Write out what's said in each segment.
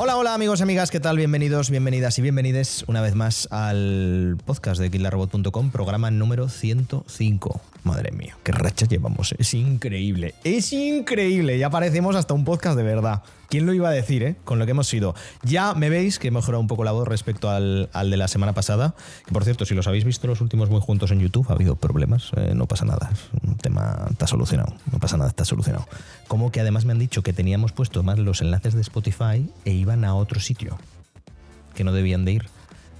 Hola, hola amigos y amigas, ¿qué tal? Bienvenidos, bienvenidas y bienvenides una vez más al podcast de killarrobot.com, programa número 105. Madre mía, qué racha llevamos, es increíble, es increíble, ya parecemos hasta un podcast de verdad. ¿Quién lo iba a decir, eh? Con lo que hemos sido. Ya me veis que he mejorado un poco la voz respecto al, al de la semana pasada. Que por cierto, si los habéis visto los últimos muy juntos en YouTube, ha habido problemas. eh, no pasa nada. Es un tema está solucionado. No pasa nada, está solucionado. Como que además me han dicho que teníamos puesto más los enlaces de Spotify e iban a otro sitio que no debían de ir.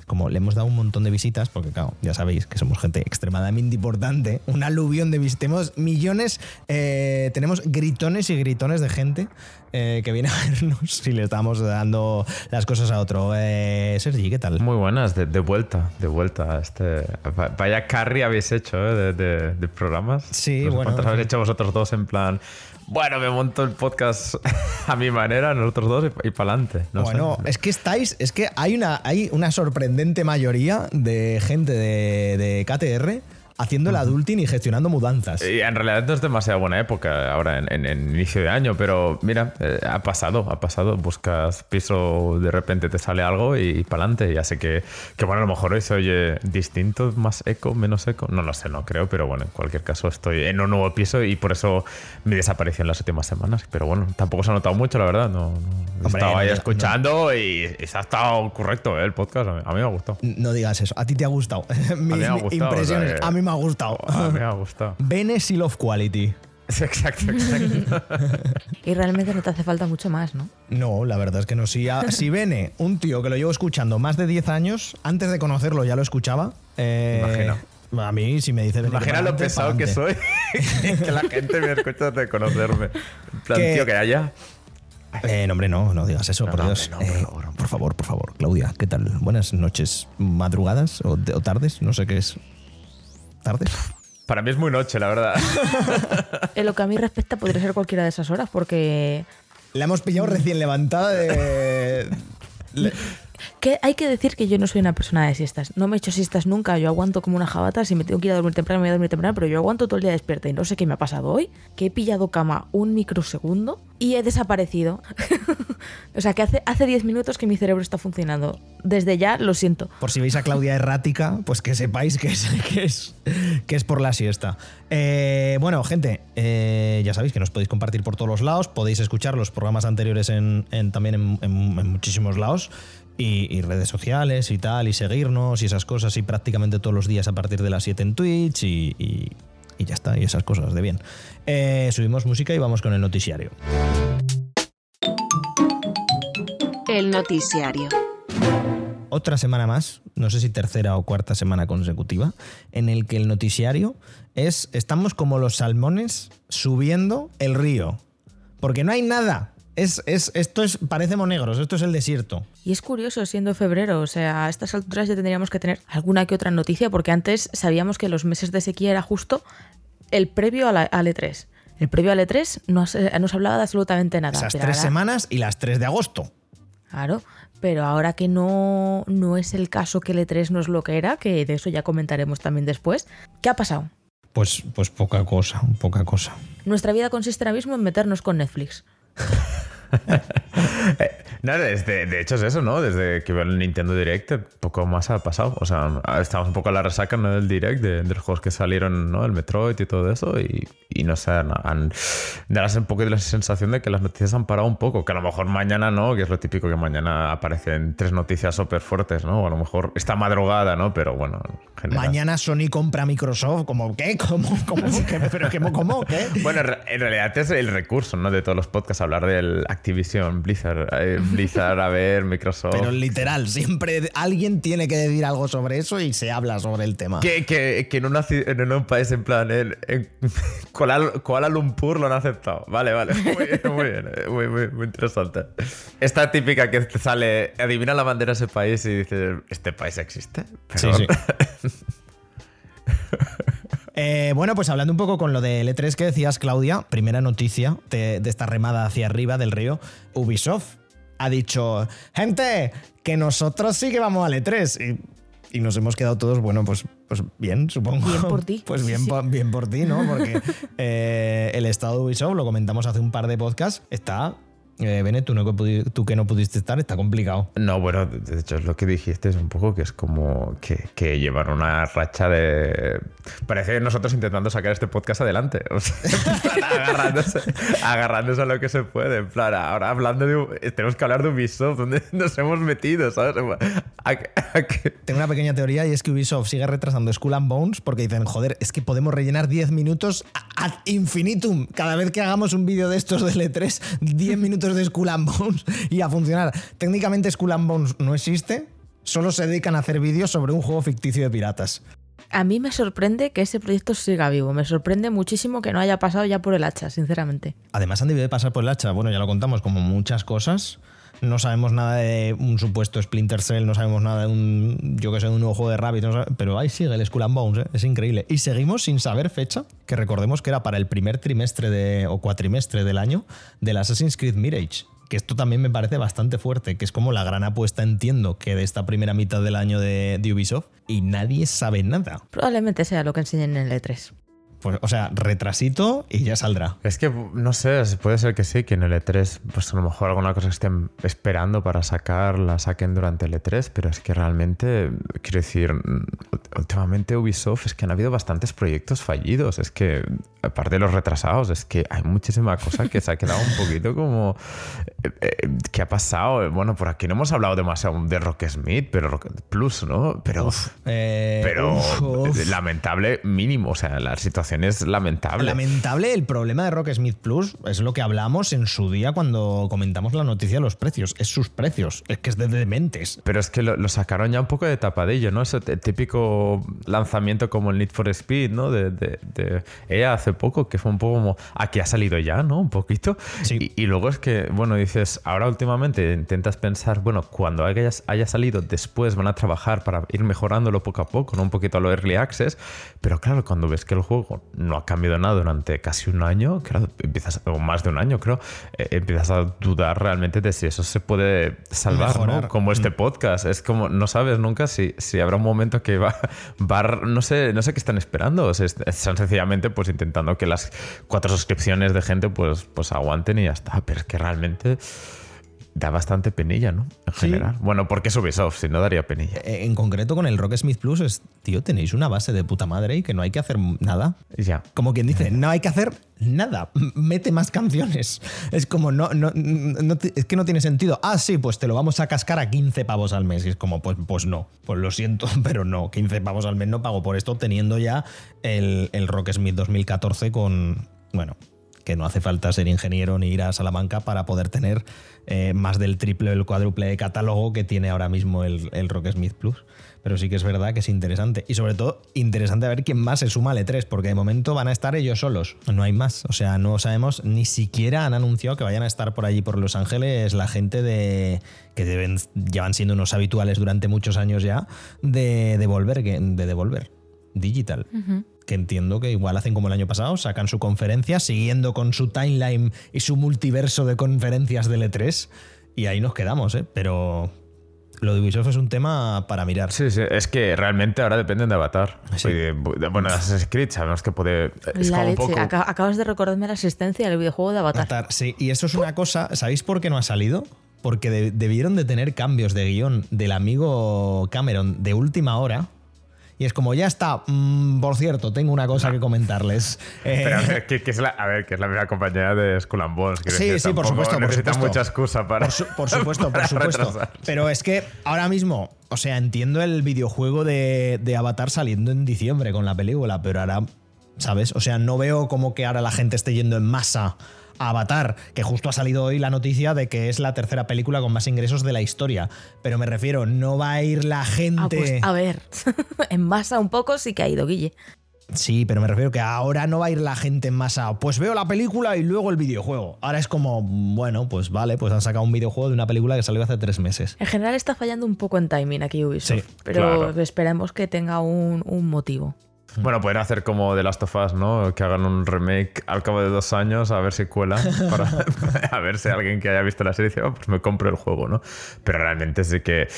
Como le hemos dado un montón de visitas, porque claro, ya sabéis que somos gente extremadamente importante, un aluvión de visitas, tenemos millones, eh, tenemos gritones y gritones de gente eh, que viene a vernos si le estamos dando las cosas a otro. Eh, Sergi, ¿qué tal? Muy buenas, de, de vuelta, de vuelta. Este, va- vaya carry habéis hecho ¿eh? de, de- de programas. Sí, bueno, ¿Cuántos habéis hecho vosotros dos en plan? Bueno, me monto el podcast a mi manera, nosotros dos y, para adelante. bueno, es que estáis, es que hay una, hay una sorprendente mayoría de gente de, de KTR haciendo el adulting y gestionando mudanzas. Y en realidad no es demasiado buena época ahora en, en- en inicio de año, pero mira, eh, ha pasado, ha pasado. Buscas piso, de repente te sale algo y, para adelante. Ya sé que, que, bueno, a lo mejor hoy se oye distinto, más eco, menos eco. No lo sé, no creo, pero bueno, en cualquier caso estoy en un nuevo piso y por eso mi desaparición las últimas semanas. Pero bueno, tampoco se ha notado mucho, la verdad. No, no- Hombre, estaba ahí no- escuchando y, y se ha estado correcto ¿eh? el podcast. A mí, a mí me ha gustado. No digas eso, a ti te ha gustado. Mis me ha gustado, impresiones, o sea, que- a mí me ha gustado. A mí me ha gustado. Bene Seal of Quality. Exacto, exacto. Y realmente no te hace falta mucho más, ¿no? No, la verdad es que no. Si, a- si Bene, un tío que lo llevo escuchando más de 10 años, antes de conocerlo ya lo escuchaba. eh, Imagina. A mí, si me dice Bene Imagina lo pesado que soy. que la gente me escucha de conocerme. En plan, Que- tío, que haya. Eh, no, hombre, no, no digas eso, No, por no, Dios. hombre, no, por Eh, favor, por favor, por favor. Claudia, ¿qué tal? Buenas noches, madrugadas o, o tardes, no sé qué es. ¿Tardes? Para mí es muy noche, la verdad. En lo que a mí respecta, podría ser cualquiera de esas horas, porque La hemos pillado recién levantada de. Le- que hay que decir que yo no soy una persona de siestas. No me he hecho siestas nunca. Yo aguanto como una jabata. Si me tengo que ir a dormir temprano, me voy a dormir temprano. Pero yo aguanto todo el día despierta. Y no sé qué me ha pasado hoy. Que he pillado cama un microsegundo y he desaparecido. o sea, que hace, hace 10 minutos que mi cerebro está funcionando. Desde ya lo siento. Por si veis a Claudia errática, pues que sepáis que es, que es, que es por la siesta. Eh, bueno, gente, eh, ya sabéis que nos podéis compartir por todos los lados, podéis escuchar los programas anteriores en, también en- en muchísimos lados. Y, y redes sociales y tal, y seguirnos y esas cosas, y prácticamente todos los días a partir de las 7 en Twitch y, y- y ya está, y esas cosas de bien. Eh, subimos música y vamos con el noticiario. El noticiario. otra semana más, no sé si tercera o cuarta semana consecutiva, en el que el noticiario es, estamos como los salmones subiendo el río. Porque no hay nada. Es, es, esto es, parecemos negros, esto es el desierto. Y es curioso, siendo febrero, o sea, a estas alturas ya tendríamos que tener alguna que otra noticia, porque antes sabíamos que los meses de sequía era justo el previo a la, al E3. El previo al E3 no se, no se hablaba de absolutamente nada. Esas pero tres ahora- semanas y las tres de agosto. Claro, pero ahora que no, no es el caso que el E3 no es lo que era, que de eso ya comentaremos también después, ¿qué ha pasado? Pues, pues poca cosa, poca cosa. Nuestra vida consiste ahora mismo en meternos con Netflix. 哈哈哈哈哈！No, desde, de hecho es eso, ¿no? Desde que veo el Nintendo Direct, poco más ha pasado. O sea, estamos un poco a la resaca ¿no? del Direct, de, de los juegos que salieron, ¿no? El Metroid y todo eso. Y, y no sé, han, han- darás un poco de la sensación de que las noticias han parado un poco. Que a lo mejor mañana no, que es lo típico que mañana aparecen tres noticias súper fuertes, ¿no? O a lo mejor esta madrugada, ¿no? Pero bueno, en general. Mañana Sony compra Microsoft, como ¿qué? ¿Cómo? ¿Cómo? ¿Qué? ¿Pero qué? ¿Cómo? ¿Qué? Bueno, en realidad es el recurso, ¿no? De todos los podcasts, hablar del Activision, Blizzard, eh, Blizzard, a ver, Microsoft. Pero literal, siempre alguien tiene que decir algo sobre eso y se habla sobre el tema. Que, que, que en, una en un país en plan, en, en Kuala, Kuala Lumpur lo han aceptado. Vale, vale. Muy bien, muy bien. eh, Muy, muy, muy interesante. Esta típica que te sale, adivina la bandera de ese país y dices, ¿este país existe? Sí, sí. Eh, bueno, pues hablando un poco con lo del E3 que decías, Claudia, primera noticia de, de esta remada hacia arriba del río, Ubisoft ha dicho, gente, que nosotros sí que vamos al E3. Y, y nos hemos quedado todos, bueno, pues, pues bien, supongo. Bien por ti. Pues bien, Sí, por- bien por ti, ¿no? Porque eh, el estado de Ubisoft, lo comentamos hace un par de podcasts, está Eh, Bene, tú, no, tú que no pudiste estar, está complicado. No, bueno, de hecho es lo que dijiste, es un poco que es como que, que llevan una racha de... Parece nosotros intentando sacar este podcast adelante, o sea, plan, agarrándose, agarrándose a lo que se puede, en plan, ahora hablando de... Tenemos que hablar de Ubisoft, donde nos hemos metido, ¿sabes? A- a Tengo una pequeña teoría y es que Ubisoft sigue retrasando Skull and Bones porque dicen, joder, es que podemos rellenar 10 minutos ad infinitum. Cada vez que hagamos un vídeo de estos de L3, 10 minutos de Skull and Bones y a funcionar. Técnicamente Skull and Bones no existe, solo se dedican a hacer vídeos sobre un juego ficticio de piratas. A mí me sorprende que ese proyecto siga vivo. Me sorprende muchísimo que no haya pasado ya por el hacha, sinceramente. Además han debido de pasar por el hacha, bueno, ya lo contamos, como muchas cosas. No sabemos nada de un supuesto Splinter Cell, no sabemos nada de un, yo que sé, un nuevo juego de Rabbit, no sabe- pero ahí sigue el Skull and Bones, ¿eh? es increíble. Y seguimos sin saber fecha, que recordemos que era para el primer trimestre o cuatrimestre del año del Assassin's Creed Mirage. Que esto también me parece bastante fuerte, que es como la gran apuesta, entiendo, que de esta primera mitad del año de, de Ubisoft, y nadie sabe nada. Probablemente sea lo que enseñen en el E3. Pues, o sea, retrasito y ya saldrá. Es que, no sé, puede ser que sí, que en el E3, pues a lo mejor alguna cosa que estén esperando para sacar, la saquen durante el E3, pero es que realmente, quiero decir, mm, últimamente Ubisoft es que han habido bastantes proyectos fallidos, es que, aparte de los retrasados, es que hay muchísima cosa que se ha quedado un poquito como... eh, eh, ¿Qué ha pasado? Bueno, por aquí no hemos hablado demasiado de Rock Smith, pero Rock Plus, ¿no? Pero... Eh, Pero uf, uf. lamentable mínimo, o sea, la situación es lamentable. Lamentable, el problema de Rock Smith Plus es lo que hablamos en su día cuando comentamos la noticia de los precios. Es sus precios, es que es de dementes. Pero es que lo, lo sacaron ya un poco de tapadillo, ¿no? Ese típico lanzamiento como el Need for Speed, ¿no? De, de, de EA hace poco, que fue un poco como, aquí ha salido ya, ¿no? Un poquito. Sí. Y, y luego es que, bueno, dices, ahora últimamente intentas pensar, bueno, cuando haya, haya salido después van a trabajar para ir mejorándolo poco a poco, ¿no? Un poquito a lo Early Access. Pero claro, cuando ves que el juego no ha cambiado nada durante casi un año, empiezas, o más de un año, creo, eh, empiezas a dudar realmente de si eso se puede salvar. ¿no? Como este podcast. Es como, no sabes nunca si, si habrá un momento que va, va no sé, no sé qué están esperando. O sea, están sencillamente pues intentando que las cuatro suscripciones de gente pues, pues aguanten y ya está. Pero es que realmente da bastante penilla, ¿no? En Sí. general. Bueno, porque es Ubisoft, si no daría penilla. Eh, En concreto con el Rock Smith Plus es, tío, tenéis una base de puta madre y que no hay que hacer nada. Ya. Como quien dice, no hay que hacer nada. Mete más canciones. Es como, no, no, no es que no tiene sentido. Ah, sí, pues te lo vamos a cascar a 15 pavos al mes. Y es como, pues, pues no. Pues lo siento, pero no. 15 pavos al mes no pago por esto, teniendo ya el, el Rock Smith 2014 con. Bueno, que no hace falta ser ingeniero ni ir a Salamanca para poder tener eh, más del triple o el cuádruple de catálogo que tiene ahora mismo el, el Rock Smith Plus. Pero sí que es verdad que es interesante. Y sobre todo, interesante a ver quién más se suma al E3, porque de momento van a estar ellos solos. No hay más. O sea, no sabemos, ni siquiera han anunciado que vayan a estar por allí, por Los Ángeles, la gente de que deben, llevan siendo unos habituales durante muchos años ya, de de devolver. Digital que entiendo que igual hacen como el año pasado, sacan su conferencia siguiendo con su timeline y su multiverso de conferencias del E3 y ahí nos quedamos, ¿eh? Pero lo de Ubisoft es un tema para mirar. Sí, sí, es que realmente ahora dependen de Avatar. Sí. De- de- bueno, de Assassin's Creed sabemos que puede... Es la como un leche. poco... Acabas de recordarme la asistencia del videojuego de Avatar. Avatar, sí, y eso es una cosa, ¿sabéis por qué no ha salido? Porque de- debieron de tener cambios de guion del amigo Cameron de última hora. Y es como, ya está, mm, por cierto, tengo una cosa que comentarles. Eh, Pero a ver, que, que es la, a ver, que es la misma compañía de Skull and Bones. quiero Sí, decir, sí, por supuesto, por necesitan supuesto. mucha excusa para... Por, su- por supuesto, por supuesto. Pero es que ahora mismo, o sea, entiendo el videojuego de, de Avatar saliendo en diciembre con la película, pero ahora, ¿sabes? O sea, no veo como que ahora la gente esté yendo en masa Avatar, que justo ha salido hoy la noticia de que es la tercera película con más ingresos de la historia. Pero me refiero, no va a ir la gente. Ah, pues a ver. en masa un poco sí que ha ido Guille. Sí, pero me refiero que ahora no va a ir la gente en masa. Pues veo la película y luego el videojuego. Ahora es como, bueno, pues vale, pues han sacado un videojuego de una película que salió hace tres meses. En general está fallando un poco en timing aquí Ubisoft. Sí, pero claro. esperemos que tenga un, un motivo. Bueno, pueden hacer como The Last of Us, ¿no? Que hagan un remake al cabo de dos años a ver si cuela. Para, a ver si alguien que haya visto la serie dice, oh, pues me compro el juego, ¿no? Pero realmente sí que.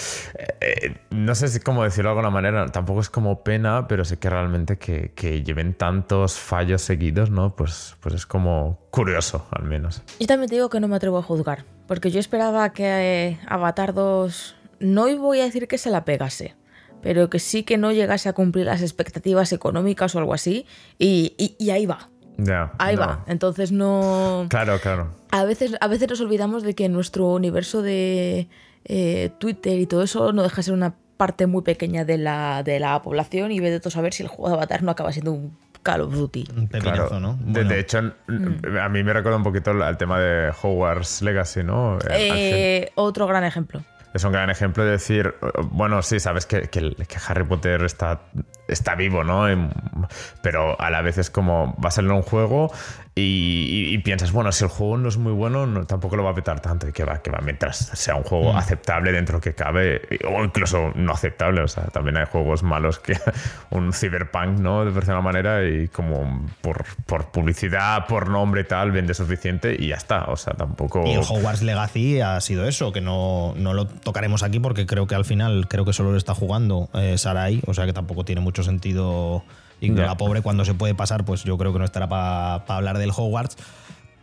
eh, no sé si cómo decirlo de alguna manera. Tampoco es como pena, pero sí que realmente que, que lleven tantos fallos seguidos, ¿no? Pues, pues es como curioso, al menos. Yo también te digo que no me atrevo a juzgar, porque yo esperaba que eh, Avatar 2, no voy a decir que se la pegase, pero que sí que no llegase a cumplir las expectativas económicas o algo así, y, y- y ahí va, Ya. ahí no. va. Entonces no... Claro, claro. A veces, a veces nos olvidamos de que nuestro universo de eh, Twitter y todo eso no deja de ser una parte muy pequeña de la, de la población y ve de todo saber si el juego de Avatar no acaba siendo un Call of Duty. Un Claro. ¿no? De, Bueno, de hecho, a mí me recuerda un poquito al tema de Hogwarts Legacy, ¿no? Eh, Eh, otro gran ejemplo. Es un gran ejemplo de decir, bueno, sí, sabes que, que Harry Potter está, está vivo, ¿no? Em, Pero a la vez es como, va a salir un juego y, y- y piensas, bueno, si el juego no es muy bueno, no- tampoco lo va a petar tanto y que va, que va, mientras sea un juego aceptable dentro lo que cabe, o incluso no aceptable, o sea, también hay juegos malos que un cyberpunk, ¿no? De cierta manera y como por, por publicidad, por nombre y tal, vende suficiente y ya está, o sea, tampoco... Y el Hogwarts Legacy ha sido eso, que no, no lo tocaremos aquí porque creo que al final, creo que solo lo está jugando eh, Sarai, o sea que tampoco tiene mucho sentido. Y Ya. la pobre, cuando se puede pasar, pues yo creo que no estará para hablar del Hogwarts.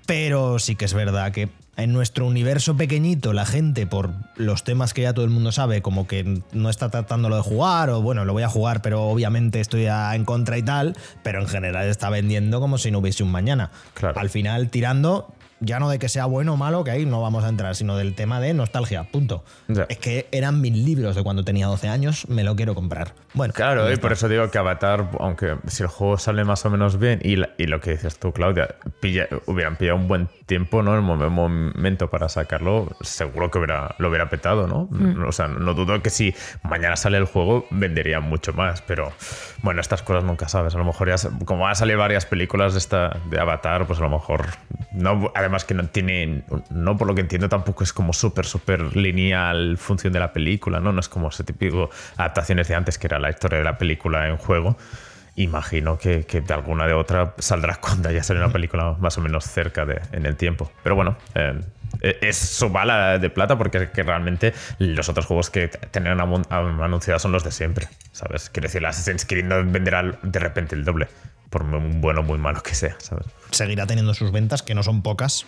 Pero sí que es verdad que en nuestro universo pequeñito, la gente, por los temas que ya todo el mundo sabe, como que no está tratándolo de jugar, o bueno, lo voy a jugar, pero obviamente estoy en contra y tal, pero en general está vendiendo como si no hubiese un mañana. Claro. Al final, tirando, ya no de que sea bueno o malo, que ahí no vamos a entrar, sino del tema de nostalgia, punto. Es que eran mil libros de cuando tenía 12 años, me lo quiero comprar. Bueno, Claro, y por eso digo que Avatar, aunque si el juego sale más o menos bien, y, la- y lo que dices tú, Claudia, pilla- hubieran pillado un buen tiempo, ¿no? El mom- momento para sacarlo, seguro que hubiera, lo hubiera petado, ¿no? O sea, no dudo que si mañana sale el juego, vendería mucho más, pero bueno, estas cosas nunca sabes. A lo mejor ya, como van a salir varias películas de, esta, de Avatar, pues a lo mejor, no, además que no tiene, no por lo que entiendo, tampoco es como súper, súper lineal función de la película, ¿no? No es como ese típico adaptaciones de antes, que era la historia de la película en juego. Imagino que, que de alguna de otra saldrá cuando ya sale una película más o menos cerca de, en el tiempo. Pero bueno, eh, es su bala de plata porque es que realmente los otros juegos que tenían anunciados son los de siempre, ¿sabes? Quiero decir, el Assassin's Creed no venderá de repente el doble, por muy bueno o muy malo que sea, ¿sabes? seguirá teniendo sus ventas, que no son pocas,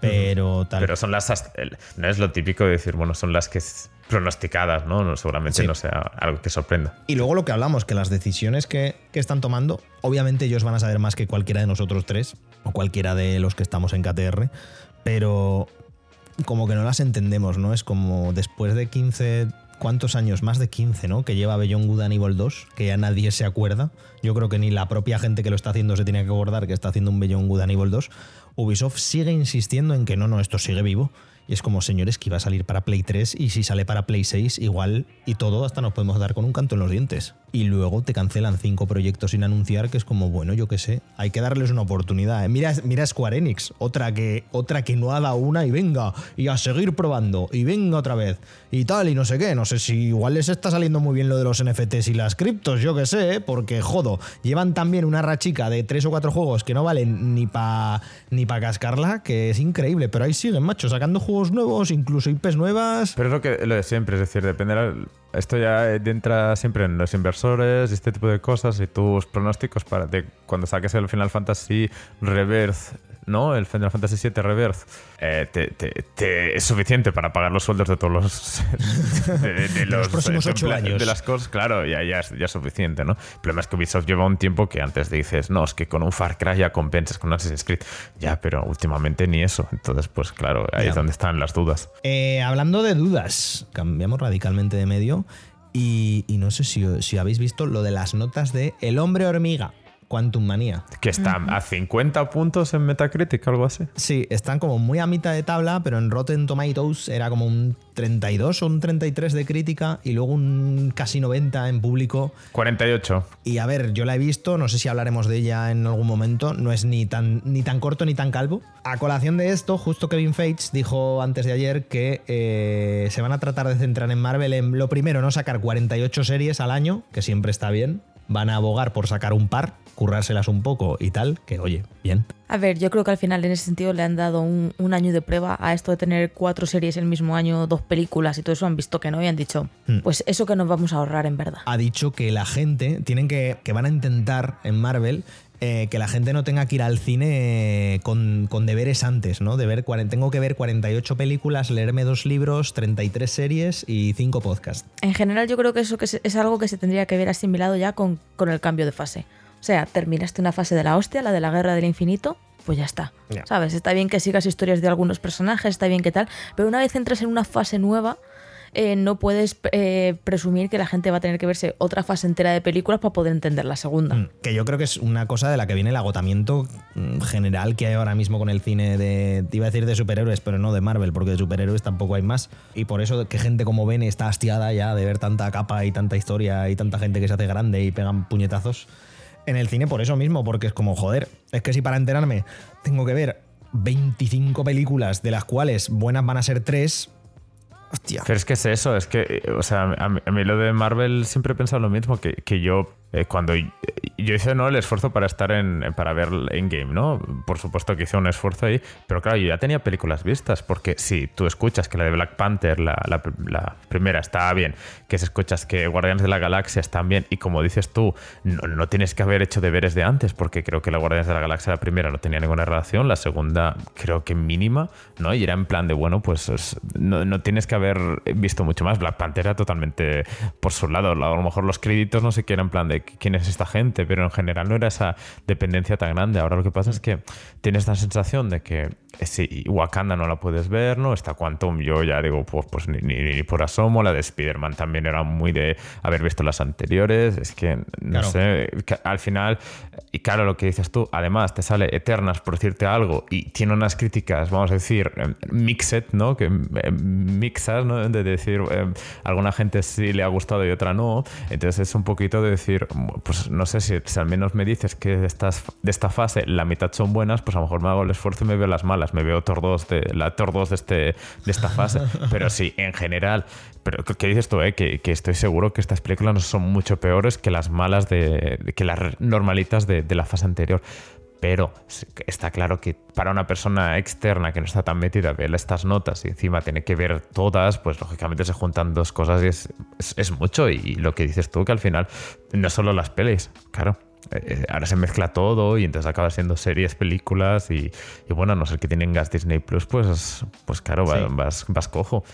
pero tal. Pero son las. No es lo típico de decir, bueno, son las que pronosticadas, ¿no? No, seguramente Sí. no sea algo que sorprenda. Y luego lo que hablamos, que las decisiones que, que están tomando, obviamente ellos van a saber más que cualquiera de nosotros tres, o cualquiera de los que estamos en KTR, pero como que no las entendemos, ¿no? Es como después de 15, ¿cuántos años? Más de 15, ¿no? Que lleva Beyond Good and Evil 2, que ya nadie se acuerda. Yo creo que ni la propia gente que lo está haciendo se tiene que acordar que está haciendo un Beyond Good and Evil 2. Ubisoft sigue insistiendo en que no, no, esto sigue vivo. Y es como, señores, que iba a salir para Play 3 y si sale para Play 6, igual y todo, hasta nos podemos dar con un canto en los dientes. Y luego te cancelan cinco proyectos sin anunciar, que es como, bueno, yo qué sé, hay que darles una oportunidad. ¿eh? Mira, mira Square Enix, otra que, otra que no ha dado una y venga, y a seguir probando, y venga otra vez, y tal, y no sé qué. No sé si igual les está saliendo muy bien lo de los NFTs y las criptos, yo qué sé, ¿eh? porque jodo, llevan también una rachica de tres o cuatro juegos que no valen ni para ni pa cascarla, que es increíble, pero ahí siguen, macho, sacando juegos nuevos, incluso IPs nuevas. Pero es lo, que, lo de siempre, es decir, depende. de esto ya entra siempre en los inversores este tipo de cosas y tus pronósticos para de cuando saques el Final Fantasy Rebirth, ¿no? El Final Fantasy VII Rebirth, eh, te, te- te- es suficiente para pagar los sueldos de todos los. de, de- de los próximos eh, ocho empla- años. De las cosas, claro, ya, ya, es, ya es suficiente, ¿no? El problema es que Ubisoft lleva un tiempo que antes dices, no, es que con un Far Cry ya compensas con un Assassin's Creed. Ya, pero últimamente ni eso. Entonces, pues claro, ahí Ya. es donde están las dudas. Eh, hablando de dudas, cambiamos radicalmente de medio y, y no sé si, si habéis visto lo de las notas de El hombre hormiga, Quantum Manía. Que está a 50 puntos en Metacritic, algo así. Sí, están como muy a mitad de tabla, pero en Rotten Tomatoes era como un 32 o un 33 de crítica y luego un casi 90 en público. 48. Y a ver, yo la he visto, no sé si hablaremos de ella en algún momento, no es ni tan, ni tan corto ni tan calvo. A colación de esto, justo Kevin Feige dijo antes de ayer que eh, se van a tratar de centrar en Marvel en lo primero, no sacar 48 series al año, que siempre está bien, van a abogar por sacar un par, currárselas un poco y tal, que oye, bien. A ver, yo creo que al final en ese sentido le han dado un, un año de prueba a esto de tener cuatro series el mismo año, dos películas y todo eso han visto que no y han dicho, Hmm. pues eso que nos vamos a ahorrar en verdad. Ha dicho que la gente, tienen que, que van a intentar en Marvel eh, que la gente no tenga que ir al cine con, con deberes antes, ¿no? De ver, tengo que ver 48 películas, leerme dos libros, 33 series y 5 podcasts. En general yo creo que eso que es, es algo que se tendría que ver asimilado ya con, con el cambio de fase. O sea, terminaste una fase de la hostia, la de la guerra del infinito, pues ya está. ¿Sabes? Está bien que sigas historias de algunos personajes, está bien que tal, pero una vez entras en una fase nueva, eh, no puedes eh, presumir que la gente va a tener que verse otra fase entera de películas para poder entender la segunda. Mm, Que yo creo que es una cosa de la que viene el agotamiento mm, general que hay ahora mismo con el cine de. te Iba a decir de superhéroes, pero no de Marvel, porque de superhéroes tampoco hay más. Y por eso que gente como Ben está hastiada ya de ver tanta capa y tanta historia y tanta gente que se hace grande y pegan puñetazos en el cine por eso mismo, porque es como, joder, es que si para enterarme tengo que ver 25 películas, de las cuales buenas van a ser 3. Hostia. Pero es que es eso, es que, eh, o sea, a mí, a mí lo de Marvel siempre he pensado lo mismo, que, que yo, eh, cuando y- yo hice ¿no? el esfuerzo para estar en, para ver Endgame, ¿no? Por supuesto que hice un esfuerzo ahí, pero claro, yo ya tenía películas vistas, porque si tú escuchas que la de Black Panther, la, primera, está bien, que si escuchas que Guardianes de la Galaxia están bien, y como dices tú, no, no tienes que haber hecho deberes de antes, porque creo que la Guardianes de la Galaxia, la primera, no tenía ninguna relación, la segunda creo que mínima, ¿no? Y era en plan de, bueno, pues es- no, no tienes que haber visto mucho más. Black Panther era totalmente por su lado. A lo mejor los créditos no sé qué eran en plan de quién es esta gente, pero en general no era esa dependencia tan grande. Ahora lo que pasa es que tienes la sensación de que si Wakanda no la puedes ver, ¿no? Esta Quantum yo ya digo, pues, pues ni, ni- ni por asomo. La de Spider-Man también era muy de haber visto las anteriores. Es que, no Claro. sé, al final, y claro, lo que dices tú, además te sale Eternas por decirte algo y tiene unas críticas, vamos a decir, eh, mixed, ¿no? Que eh, mixas, ¿no? De decir, eh, alguna gente sí le ha gustado y otra no. Entonces es un poquito de decir, pues no sé si, si al menos me dices que de, estas, de esta fase la mitad son buenas, pues a lo mejor me hago el esfuerzo y me veo las malas, me veo Thor 2 de, la Thor 2 de, este, de esta fase. Pero sí, en general, pero ¿qué dices tú, eh? Que, que estoy seguro que estas películas no son mucho peores que las malas de, de- que las normalitas de, de la fase anterior. Pero está claro que para una persona externa que no está tan metida, ver estas notas y encima tiene que ver todas, pues lógicamente se juntan dos cosas y es, es, es mucho. Y lo que dices tú, que al final no solo las pelis, claro. eh, ahora se mezcla todo y entonces acaba siendo series, películas y, y bueno, a no ser que tengas Disney Plus, pues, pues claro, Sí. vas, vas cojo.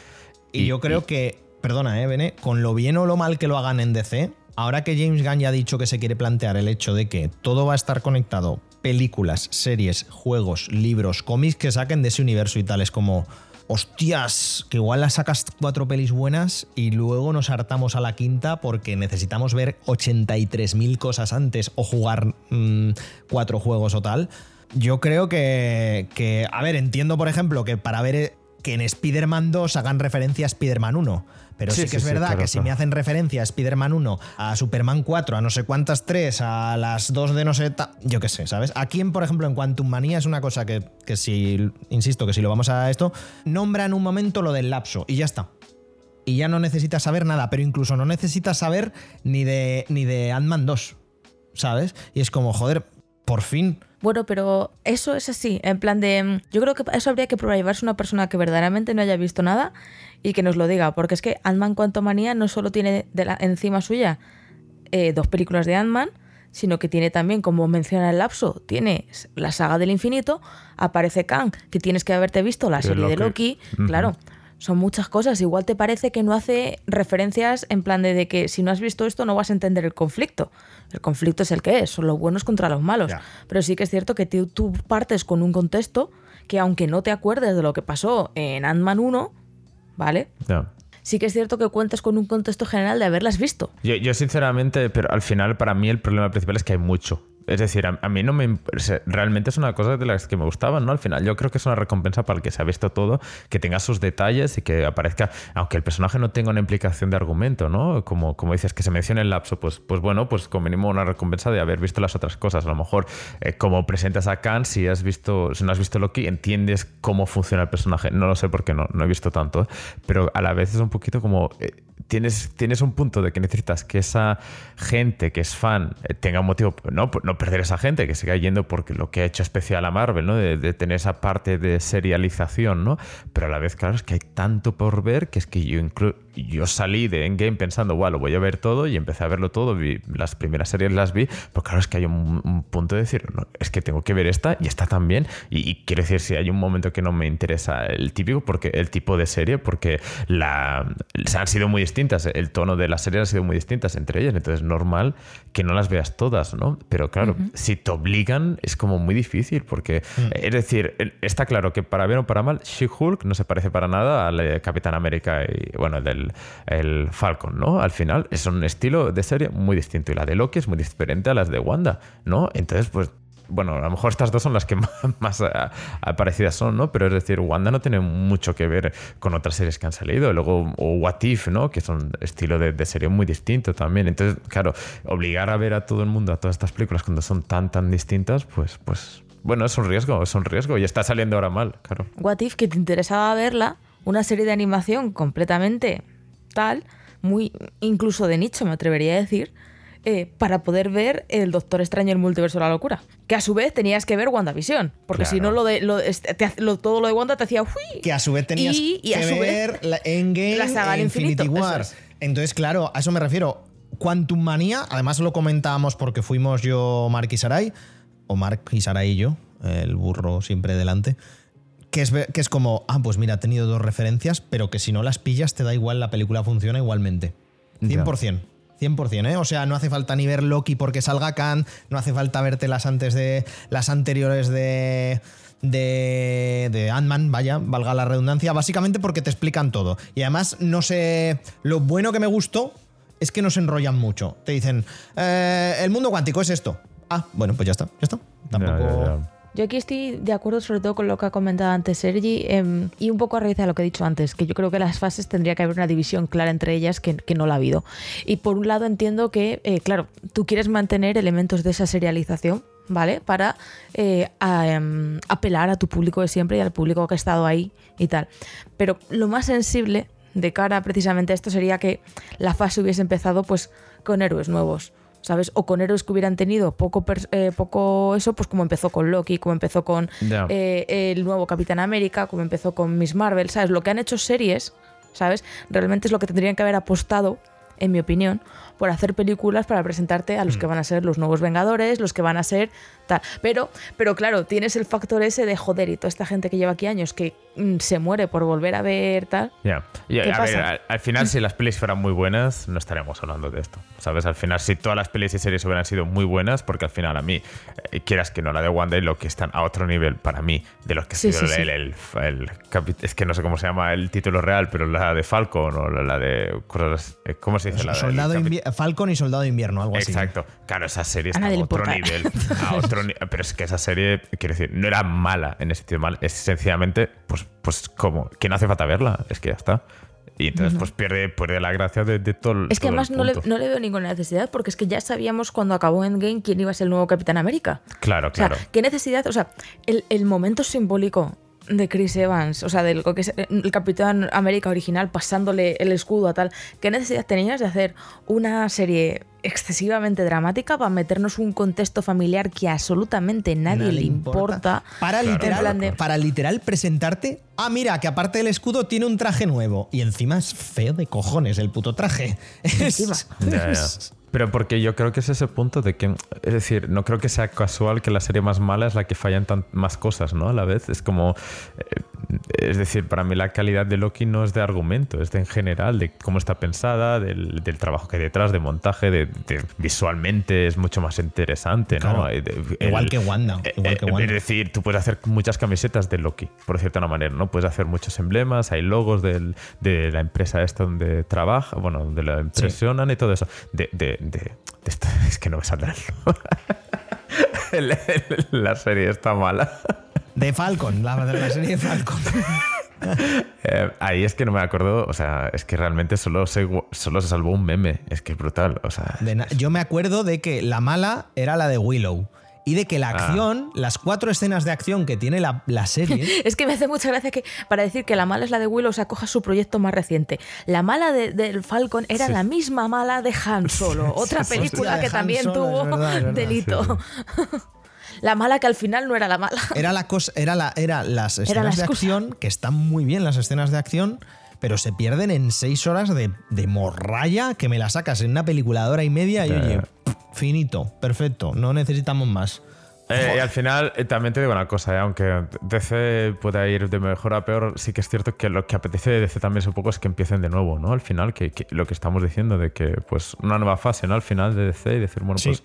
Y, yo creo que, perdona, eh, Bene, con lo bien o lo mal que lo hagan en DC, ahora que James Gunn ya ha dicho que se quiere plantear el hecho de que todo va a estar conectado, películas, series, juegos, libros, cómics que saquen de ese universo y tal, es como, hostias, que igual las sacas cuatro pelis buenas y luego nos hartamos a la quinta porque necesitamos ver 83.000 cosas antes o jugar mm, cuatro juegos o tal. Yo creo que, que, a ver, entiendo por ejemplo que para ver que en Spider-Man 2 hagan referencia a Spider-Man 1. Pero sí, Sí, que sí, es verdad que si me hacen referencia a Spider-Man 1, a Superman 4, a no sé cuántas 3, a las 2 de no sé, yo qué sé, ¿sabes? Aquí, por ejemplo, en Quantum Manía es una cosa que, que si, insisto, que si lo vamos a esto, nombra en un momento lo del lapso y ya está. Y ya no necesitas saber nada, pero incluso no necesitas saber ni de, ni de Ant-Man 2, ¿sabes? Y es como, joder, por fin. Bueno, pero eso es así, en plan de... mm, Yo creo que eso habría que probar llevarse una persona que verdaderamente no haya visto nada y que nos lo diga, porque es que Ant-Man Quantumania no solo tiene de la- encima suya eh, dos películas de Ant-Man, sino que tiene también, como menciona el lapso, tiene la saga del infinito, aparece Kang, que tienes que haberte visto la serie de Loki. Claro. Son muchas cosas. Igual te parece que no hace referencias en plan de, de que si no has visto esto no vas a entender el conflicto. El conflicto es el que es, son los buenos contra los malos. Pero sí que es cierto que tú, tú partes con un contexto que aunque no te acuerdes de lo que pasó en Ant-Man 1, ¿vale? Sí que es cierto que cuentas con un contexto general de haberlas visto. Yo, yo sinceramente, pero al final para mí el problema principal es que hay mucho. Es decir, a, mí no me. Realmente es una cosa de las que me gustaban, ¿no? Al final, yo creo que es una recompensa para el que se ha visto todo, que tenga sus detalles y que aparezca, aunque el personaje no tenga una implicación de argumento, ¿no? Como, como dices, que se mencione el lapso, pues, pues bueno, pues como mínimo una recompensa de haber visto las otras cosas. A lo mejor, eh, como presentas a Khan, si has visto, si no has visto Loki, entiendes cómo funciona el personaje. No lo sé porque no, no he visto tanto, pero a la vez es un poquito como. eh, Tienes, tienes un punto de que necesitas que esa gente que es fan eh, tenga un motivo, no, por no perder esa gente, que siga yendo porque lo que ha hecho especial a Marvel, ¿no? De, de tener esa parte de serialización, ¿no? Pero a la vez, claro, es que hay tanto por ver que es que yo yo salí de Endgame pensando, bueno, lo voy a ver todo y empecé a verlo todo, vi, las primeras series las vi, pero claro, es que hay un, un punto de decir, no, es que tengo que ver esta y esta también, y, y quiero decir, si hay un momento que no me interesa el típico, porque el tipo de serie, porque la, han sido muy distintas, el tono de las series han sido muy distintas entre ellas, entonces es normal que no las veas todas, ¿no? Pero claro, si te obligan es como muy difícil, porque es decir, está claro que para bien o para mal, She-Hulk no se parece para nada al eh, Capitán América y, bueno, el del el Falcon, ¿no? Al final es un estilo de serie muy distinto y la de Loki es muy diferente a las de Wanda, ¿no? Entonces, pues bueno, a lo mejor estas dos son las que más, ah, parecidas son, ¿no? Pero es decir, Wanda no tiene mucho que ver con otras series que han salido. Luego, o What If, ¿no? Que son estilo de, de serie muy distinto también. Entonces, claro, obligar a ver a todo el mundo a todas estas películas cuando son tan, tan distintas, pues, pues, bueno, es un riesgo, es un riesgo. Y está saliendo ahora mal, claro. What If, que te interesaba verla, una serie de animación completamente tal, muy incluso de nicho, me atrevería a decir, eh, para poder ver el Doctor Extraño y el multiverso de la locura. Que a su vez tenías que ver WandaVision, porque si no lo de lo, este, te lo- todo lo de Wanda te hacía ¡uy! Que a su vez tenías Y- y a que su vez, ver la Endgame la saga e Infinity infinito, War. es. Entonces, claro, a eso me refiero. Quantum Manía, además lo comentábamos porque fuimos yo, Mark y Sarai, o Mark y Sarai y yo, el burro siempre delante, que es, que es como, ah, pues mira, ha tenido dos referencias, pero que si no las pillas te da igual, la película funciona igualmente. 100%. 100%, ¿eh? O sea, no hace falta ni ver Loki porque salga Khan, no hace falta verte las antes de las anteriores de de, de Ant-Man, vaya, valga la redundancia, básicamente porque te explican todo. Y además, no sé, lo bueno que me gustó es que no se enrollan mucho. Te dicen, "Eh, el mundo cuántico es esto. Ah, bueno, pues ya está, ya está. Tampoco... Ya, ya, ya. Yo aquí estoy de acuerdo sobre todo con lo que ha comentado antes Sergi em, y un poco a raíz de lo que he dicho antes, que yo creo que las fases tendría que haber una división clara entre ellas que, que no la ha habido. Y por un lado entiendo que, eh, claro, tú quieres mantener elementos de esa serialización, ¿vale? Para eh, a, em, apelar a tu público de siempre y al público que ha estado ahí y tal. Pero lo más sensible de cara precisamente a esto sería que la fase hubiese empezado pues con héroes nuevos. ¿Sabes? O con héroes que hubieran tenido poco, eh, poco eso, pues como empezó con Loki, como empezó con eh, el nuevo Capitán América, como empezó con Miss Marvel, ¿sabes? Lo que han hecho series, ¿sabes? Realmente es lo que tendrían que haber apostado, en mi opinión, por hacer películas para presentarte a los que van a ser los nuevos Vengadores, los que van a ser tal. Pero, pero claro, tienes el factor ese de joder y toda esta gente que lleva aquí años que mm, se muere por volver a ver tal. Ya. Y, ¿Qué a pasa? ver, al, al final, si las pelis fueran muy buenas, no estaríamos hablando de esto. ¿Sabes? Al final, si todas las pelis y series hubieran sido muy buenas, porque al final a mí, eh, quieras que no, la de Wanda y lo que están a otro nivel para mí, de los que ha Sí, sido sí, el, sí. el- el Es que no sé cómo se llama el título real, pero la de Falcon o la de. cosas- eh, ¿Cómo se dice? La Soldado Invi- Falcon y Soldado de Invierno, algo así. Exacto. Claro, esa serie A está a, otro nivel. A otro ni- pero es que esa serie, quiero decir, no era mala en ese sentido mal. Es sencillamente, pues, pues como, que no hace falta verla. Es que ya está. Y entonces, pues pierde, pierde la gracia de, de todo el Es que todo el además no le, punto. no le veo ninguna necesidad, porque es que ya sabíamos cuando acabó Endgame quién iba a ser el nuevo Capitán América. Claro, O sea, claro. ¿qué necesidad? O sea, el, el momento simbólico de Chris Evans, o sea, del lo que es el Capitán América original pasándole el escudo a tal, ¿qué necesidad tenías de hacer una serie excesivamente dramática para meternos un contexto familiar que absolutamente nadie le importa? Para, Claro, literal, de- para literal presentarte. Ah, mira, que aparte del escudo tiene un traje nuevo. Y encima es feo de cojones el puto traje. Encima. Pero porque yo creo que es ese punto de que, es decir, no creo que sea casual que la serie más mala es la que fallan más cosas, ¿no? A la vez es como, eh, es decir, para mí la calidad de Loki no es de argumento, es de en general, de cómo está pensada, del, del trabajo que hay detrás, de montaje, de, de- visualmente es mucho más interesante, ¿no? Claro. Eh, de- Igual que Wanda, eh, igual que eh, Wanda. Es decir, tú puedes hacer muchas camisetas de Loki, por una manera, ¿no? Puedes hacer muchos emblemas, hay logos del- de la empresa esta donde trabaja, bueno, donde la impresionan y todo eso. De, de, de- esta- es que no me saldrá el el- el- la serie está mala. De Falcon, la, de la serie de Falcon. Eh, ahí es que no me acuerdo, o sea, es que realmente solo se, solo se salvó un meme, es que es brutal, o sea, yo me acuerdo de que la mala era la de Willow. Y de que Ah. la acción, las cuatro escenas de acción que tiene la, la serie. Es que me hace mucha gracia que para decir que la mala es la de Willow, o sea, coja su proyecto más reciente. La mala de- del Falcon era la misma mala de Han Solo, otra película que Han también Solo, tuvo es verdad, es verdad. delito. La mala que al final no era la mala. Era la cosa, era la, era las escenas la de acción, que están muy bien las escenas de acción, pero se pierden en seis horas de, de morralla que me la sacas en una película de hora y media y oye, finito, perfecto, no necesitamos más. Eh, y al final, eh, también te digo una cosa, eh, aunque DC pueda ir de mejor a peor, sí que es cierto que lo que apetece de DC también es un poco es que empiecen de nuevo, ¿no? Al final, que, que lo que estamos diciendo de que, pues, una nueva fase, ¿no? Al final de DC y decir, bueno, Sí. pues,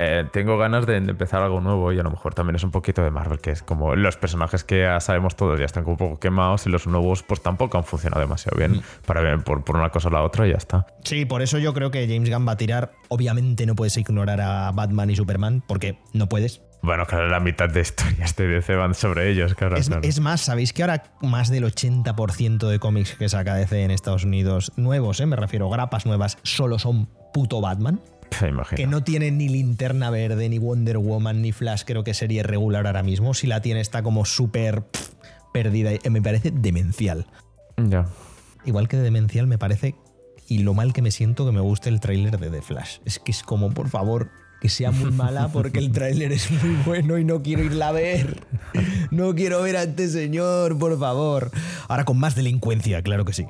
eh, tengo ganas de, de empezar algo nuevo y a lo mejor también es un poquito de Marvel, que es como los personajes que ya sabemos todos ya están como un poco quemados y los nuevos, pues, tampoco han funcionado demasiado bien para ver por, por una cosa o la otra y ya está. Sí, por eso yo creo que James Gunn va a tirar. Obviamente no puedes ignorar a Batman y Superman, porque no puedes. Bueno, claro, la mitad de historias de DC van sobre ellos, claro. Es, claro. es más, ¿sabéis que ahora más del 80% de cómics que saca DC en Estados Unidos, nuevos, eh, me refiero, grapas nuevas, solo son puto Batman? Me imagino. Que no tiene ni linterna verde, ni Wonder Woman, ni Flash, creo que sería regular ahora mismo. Si la tiene, está como súper perdida. y Me parece demencial. Ya. Igual que de demencial me parece, y lo mal que me siento que me guste el tráiler de The Flash. Es que es como, por favor, que sea muy mala porque el tráiler es muy bueno y no quiero irla a ver. No quiero ver a este señor, por favor. Ahora con más delincuencia, claro que sí.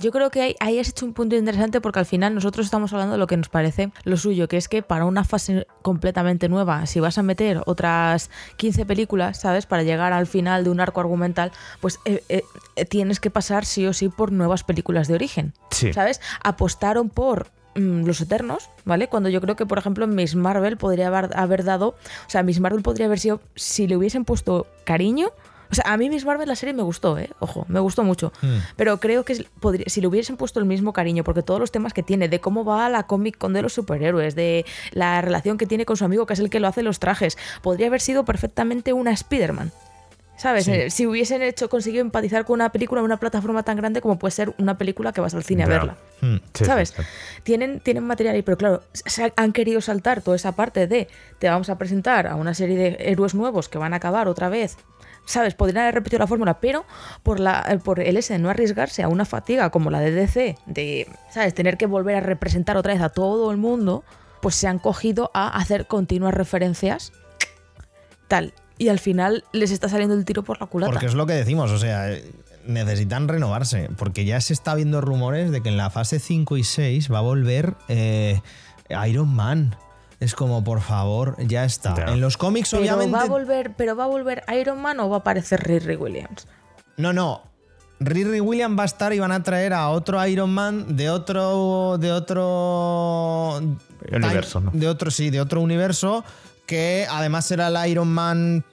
Yo creo que ahí, ahí has hecho un punto interesante porque al final nosotros estamos hablando de lo que nos parece lo suyo, que es que para una fase completamente nueva, si vas a meter otras 15 películas, ¿sabes? Para llegar al final de un arco argumental, pues eh, eh, eh, tienes que pasar sí o sí por nuevas películas de origen. Sí. ¿Sabes? Apostaron por mm, los Eternos, ¿vale? Cuando yo creo que, por ejemplo, Miss Marvel podría haber, haber dado. O sea, Miss Marvel podría haber sido. Si le hubiesen puesto cariño. O sea, a mí Miss Marvel la serie me gustó, ¿eh? Ojo, me gustó mucho. Hmm. Pero creo que podría- si le hubiesen puesto el mismo cariño, porque todos los temas que tiene, de cómo va la cómic con de los superhéroes, de la relación que tiene con su amigo, que es el que lo hace los trajes, podría haber sido perfectamente una Spider-Man. ¿Sabes? Sí. Eh, Si hubiesen hecho, conseguido empatizar con una película en una plataforma tan grande como puede ser una película que vas al cine a verla. Hmm. Sí, ¿Sabes? sí. Tienen, tienen material ahí, pero claro, se han querido saltar toda esa parte de te vamos a presentar a una serie de héroes nuevos que van a acabar otra vez. ¿Sabes? Podrían haber repetido la fórmula, pero por, la, eh, por el ese de no arriesgarse a una fatiga como la de DC, de, ¿sabes? Tener que volver a representar otra vez a todo el mundo, pues se han cogido a hacer continuas referencias tal. Y al final les está saliendo el tiro por la culata. Porque es lo que decimos, o sea, eh, necesitan renovarse, porque ya se está viendo rumores de que en la fase 5 y 6 va a volver eh, Iron Man. Es como, por favor, ya está. En los cómics, pero obviamente. va a volver, pero va a volver Iron Man o va a aparecer Riri Williams. No, no. Riri Williams va a estar y van a traer a otro Iron Man de otro. de otro. Universo, ¿no? De otro, sí, de otro universo. Que además será el Iron Man.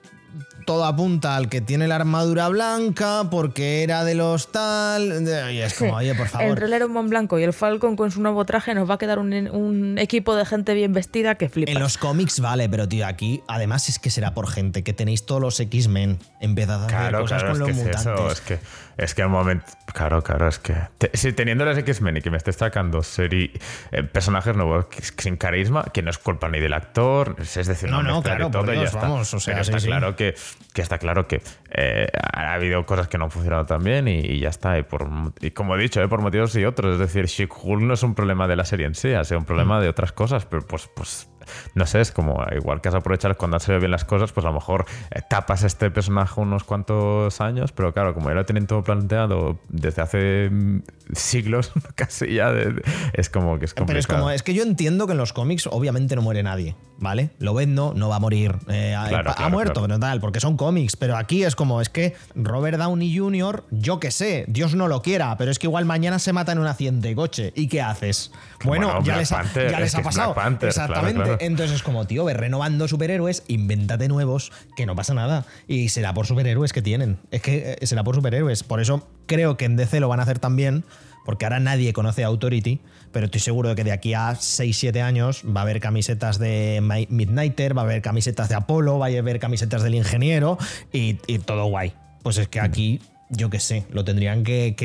Todo apunta al que tiene la armadura blanca, porque era de los tal. de- Y es como, oye, por favor. Entre el Iron blanco y el Falcon con su nuevo traje nos va a quedar un, un equipo de gente bien vestida que flipa. En los cómics vale, pero tío, aquí además es que será por gente que tenéis todos los X-Men. Empezad a hacer Claro, cosas claro, con es que los es mutantes. eso, es que, es que al momento, claro, claro, es que, te- si teniendo las X-Men y que me estés sacando serie, eh, personajes nuevos que- sin carisma, que no es culpa ni del actor, es es decir, No, no, claro, todo ya Dios, está. vamos, o sea, Pero sí, está sí. claro que, que está claro que eh, ha habido cosas que no han funcionado tan bien y, y ya está. Y, por, y como he dicho, eh, por motivos y otros, es decir, She-Hulk no es un problema de la serie en sí, ha sido un problema Mm. de otras cosas, pero pues, pues no sé, es como igual que has aprovechado cuando han salido bien las cosas, pues a lo mejor eh, tapas este personaje unos cuantos años, pero claro, como ya lo tienen todo planteado desde hace mm, siglos, casi ya, de- es como que es complicado. Pero es como, es que yo entiendo que en los cómics obviamente no muere nadie, ¿vale? Lo ven, no, no va a morir. eh, ha- Claro, ha, claro, muerto, claro. pero tal, porque son cómics. Pero aquí es como, es que Robert Downey Jr., yo que sé, Dios no lo quiera, pero es que igual mañana se mata en un accidente de coche. ¿Y qué haces? Bueno, Bueno, ya les ha, Panther, ya es les ha pasado. Panther, Exactamente. Entonces es como, tío, ve renovando superhéroes, invéntate nuevos, que no pasa nada. Y será por superhéroes que tienen. Es que eh, será por superhéroes. Por eso creo que en DC lo van a hacer también, porque ahora nadie conoce a Authority, pero estoy seguro de que de aquí a 6-7 años va a haber camisetas de Mi- Midnighter, va a haber camisetas de Apolo, va a haber camisetas del ingeniero y, todo guay. Pues es que aquí, yo qué sé, lo tendrían que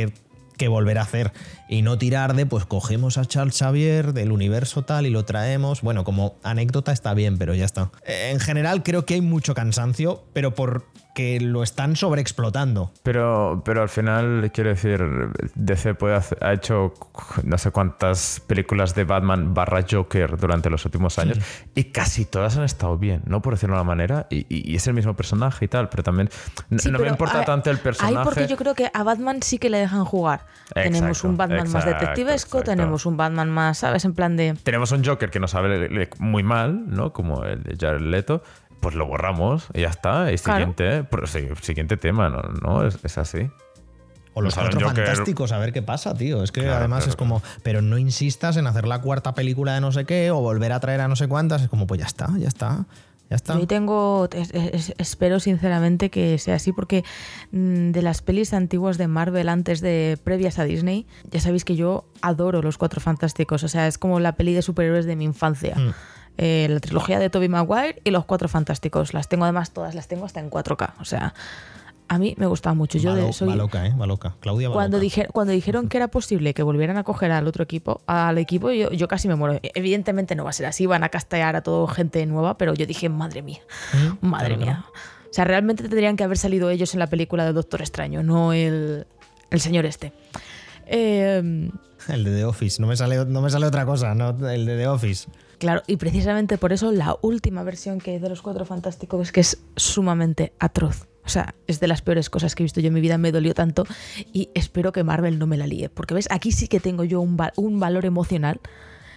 volver a hacer y no tirar de, pues cogemos a Charles Xavier del universo tal y lo traemos. Bueno, como anécdota está bien, pero ya está. En general creo que hay mucho cansancio, pero porque lo están sobreexplotando. Pero, pero al final, quiero decir, DC puede hacer- ha hecho no sé cuántas películas de Batman barra Joker durante los últimos años y casi todas han estado bien, ¿no? Por decirlo de una manera. Y, y- y es el mismo personaje y tal, pero también Sí, no me pero importa ahí- tanto el personaje. Ahí porque yo creo que a Batman sí que le dejan jugar. tenemos Exacto, un Batman más exacto, detectivesco, exacto. tenemos un Batman más, ¿sabes? En plan de... Tenemos un Joker que nos sabe muy mal, ¿no? Como el de Jared Leto. Pues lo borramos y ya está. Y Claro. siguiente, pues, sí, siguiente tema, ¿no? no es, es así. O los cuatro fantásticos, a ver qué pasa, tío. Es que Claro, además claro, es como, pero no insistas en hacer la cuarta película de no sé qué o volver a traer a no sé cuántas. Es como, pues ya está, ya está, ya está. Yo tengo, es- es- espero sinceramente que sea así porque mm, de las pelis antiguas de Marvel antes de previas a Disney, ya sabéis que yo adoro los Cuatro Fantásticos, o sea, es como la peli de superhéroes de mi infancia. Mm. Eh, la trilogía de Tobey Maguire y los Cuatro Fantásticos, las tengo además todas, las tengo hasta en 4K, o sea, a mí me gustaba mucho. Yo va, de- lo- soy, va loca, ¿eh? Va loca. Claudia va cuando, cuando dijeron que era posible que volvieran a coger al otro equipo, al equipo, yo, yo casi me muero. Evidentemente no va a ser así, van a castear a todo gente nueva, pero yo dije, madre mía, Mm, madre claro, mía. O sea, realmente tendrían que haber salido ellos en la película de Doctor Extraño, no el, el señor este. Eh, El de The Office. No me sale, no me sale otra cosa, no, el de The Office. claro, y precisamente por eso la última versión que hay de los Cuatro Fantásticos es que es sumamente atroz. O sea, es de las peores cosas que he visto yo en mi vida, me dolió tanto y espero que Marvel no me la líe. Porque, ¿ves? Aquí sí que tengo yo un, un valor emocional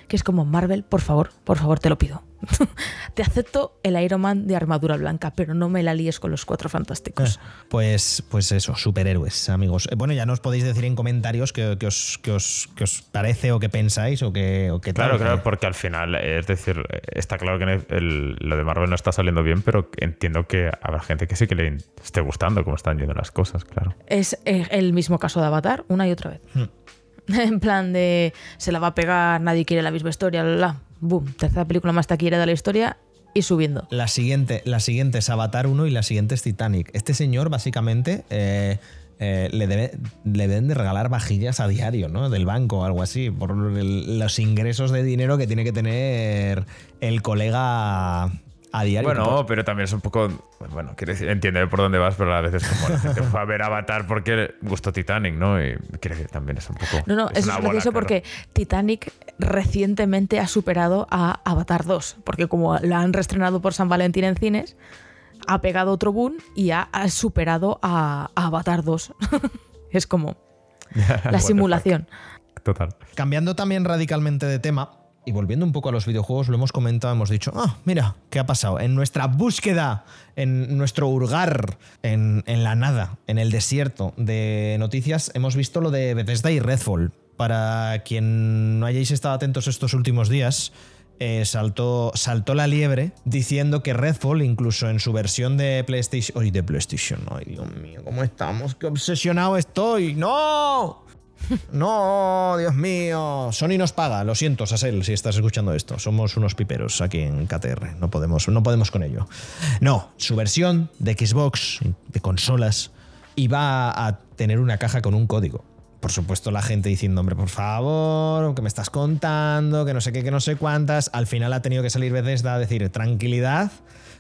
que es como, Marvel, por favor, por favor, te lo pido. te acepto el Iron Man de armadura blanca, pero no me la líes con los Cuatro Fantásticos. Pues, pues eso, superhéroes, amigos. Eh, Bueno, ya nos podéis decir en comentarios qué, qué os, qué os- qué os parece o qué pensáis o qué, o qué tal. Claro, claro, que- porque al final, eh, es decir, eh, está claro que el- lo de Marvel no está saliendo bien, pero entiendo que habrá gente que sí que le esté gustando cómo están yendo las cosas, claro. Es eh, el mismo caso de Avatar, una y otra vez. En plan de se la va a pegar, nadie quiere la misma historia, la, boom, tercera película más taquillera de la historia y subiendo. La siguiente, la siguiente es Avatar 1 y la siguiente es Titanic. Este señor, básicamente, eh, eh, le, debe- deben de regalar vajillas a diario, ¿no? Del banco o algo así, por los ingresos de dinero que tiene que tener el colega a diario. Bueno, pero también es un poco. Bueno, quiero decir, entiende por dónde vas, pero a veces como la gente fue a ver Avatar porque gustó Titanic, ¿no? Y quiero decir, también es un poco. No, no, eso una es bola, gracioso claro. porque Titanic recientemente ha superado a Avatar 2, porque como la han reestrenado por San Valentín en cines, ha pegado otro boom y ha, ha superado a, a Avatar 2. es como la simulación. Total. Cambiando también radicalmente de tema y volviendo un poco a los videojuegos, lo hemos comentado, hemos dicho, ah, mira, ¿qué ha pasado? En nuestra búsqueda, en nuestro hurgar, en, en la nada, en el desierto de noticias, hemos visto lo de Bethesda y Redfall. Para quien no hayáis estado atentos estos últimos días, eh, saltó, saltó la liebre diciendo que Redfall, incluso en su versión de PlayStation. ¡Ay, de PlayStation! ¡Ay, Dios mío! ¿Cómo estamos? ¡Qué obsesionado estoy! ¡No! No, Dios mío. Sony nos paga. Lo siento, Sasel, si estás escuchando esto. Somos unos piperos aquí en KTR. No podemos, no podemos con ello. No, su versión de Xbox, de consolas, iba a tener una caja con un código. Por supuesto, la gente diciendo, hombre, por favor, que me estás contando, que no sé qué, que no sé cuántas. Al final ha tenido que salir Bethesda a decir, tranquilidad.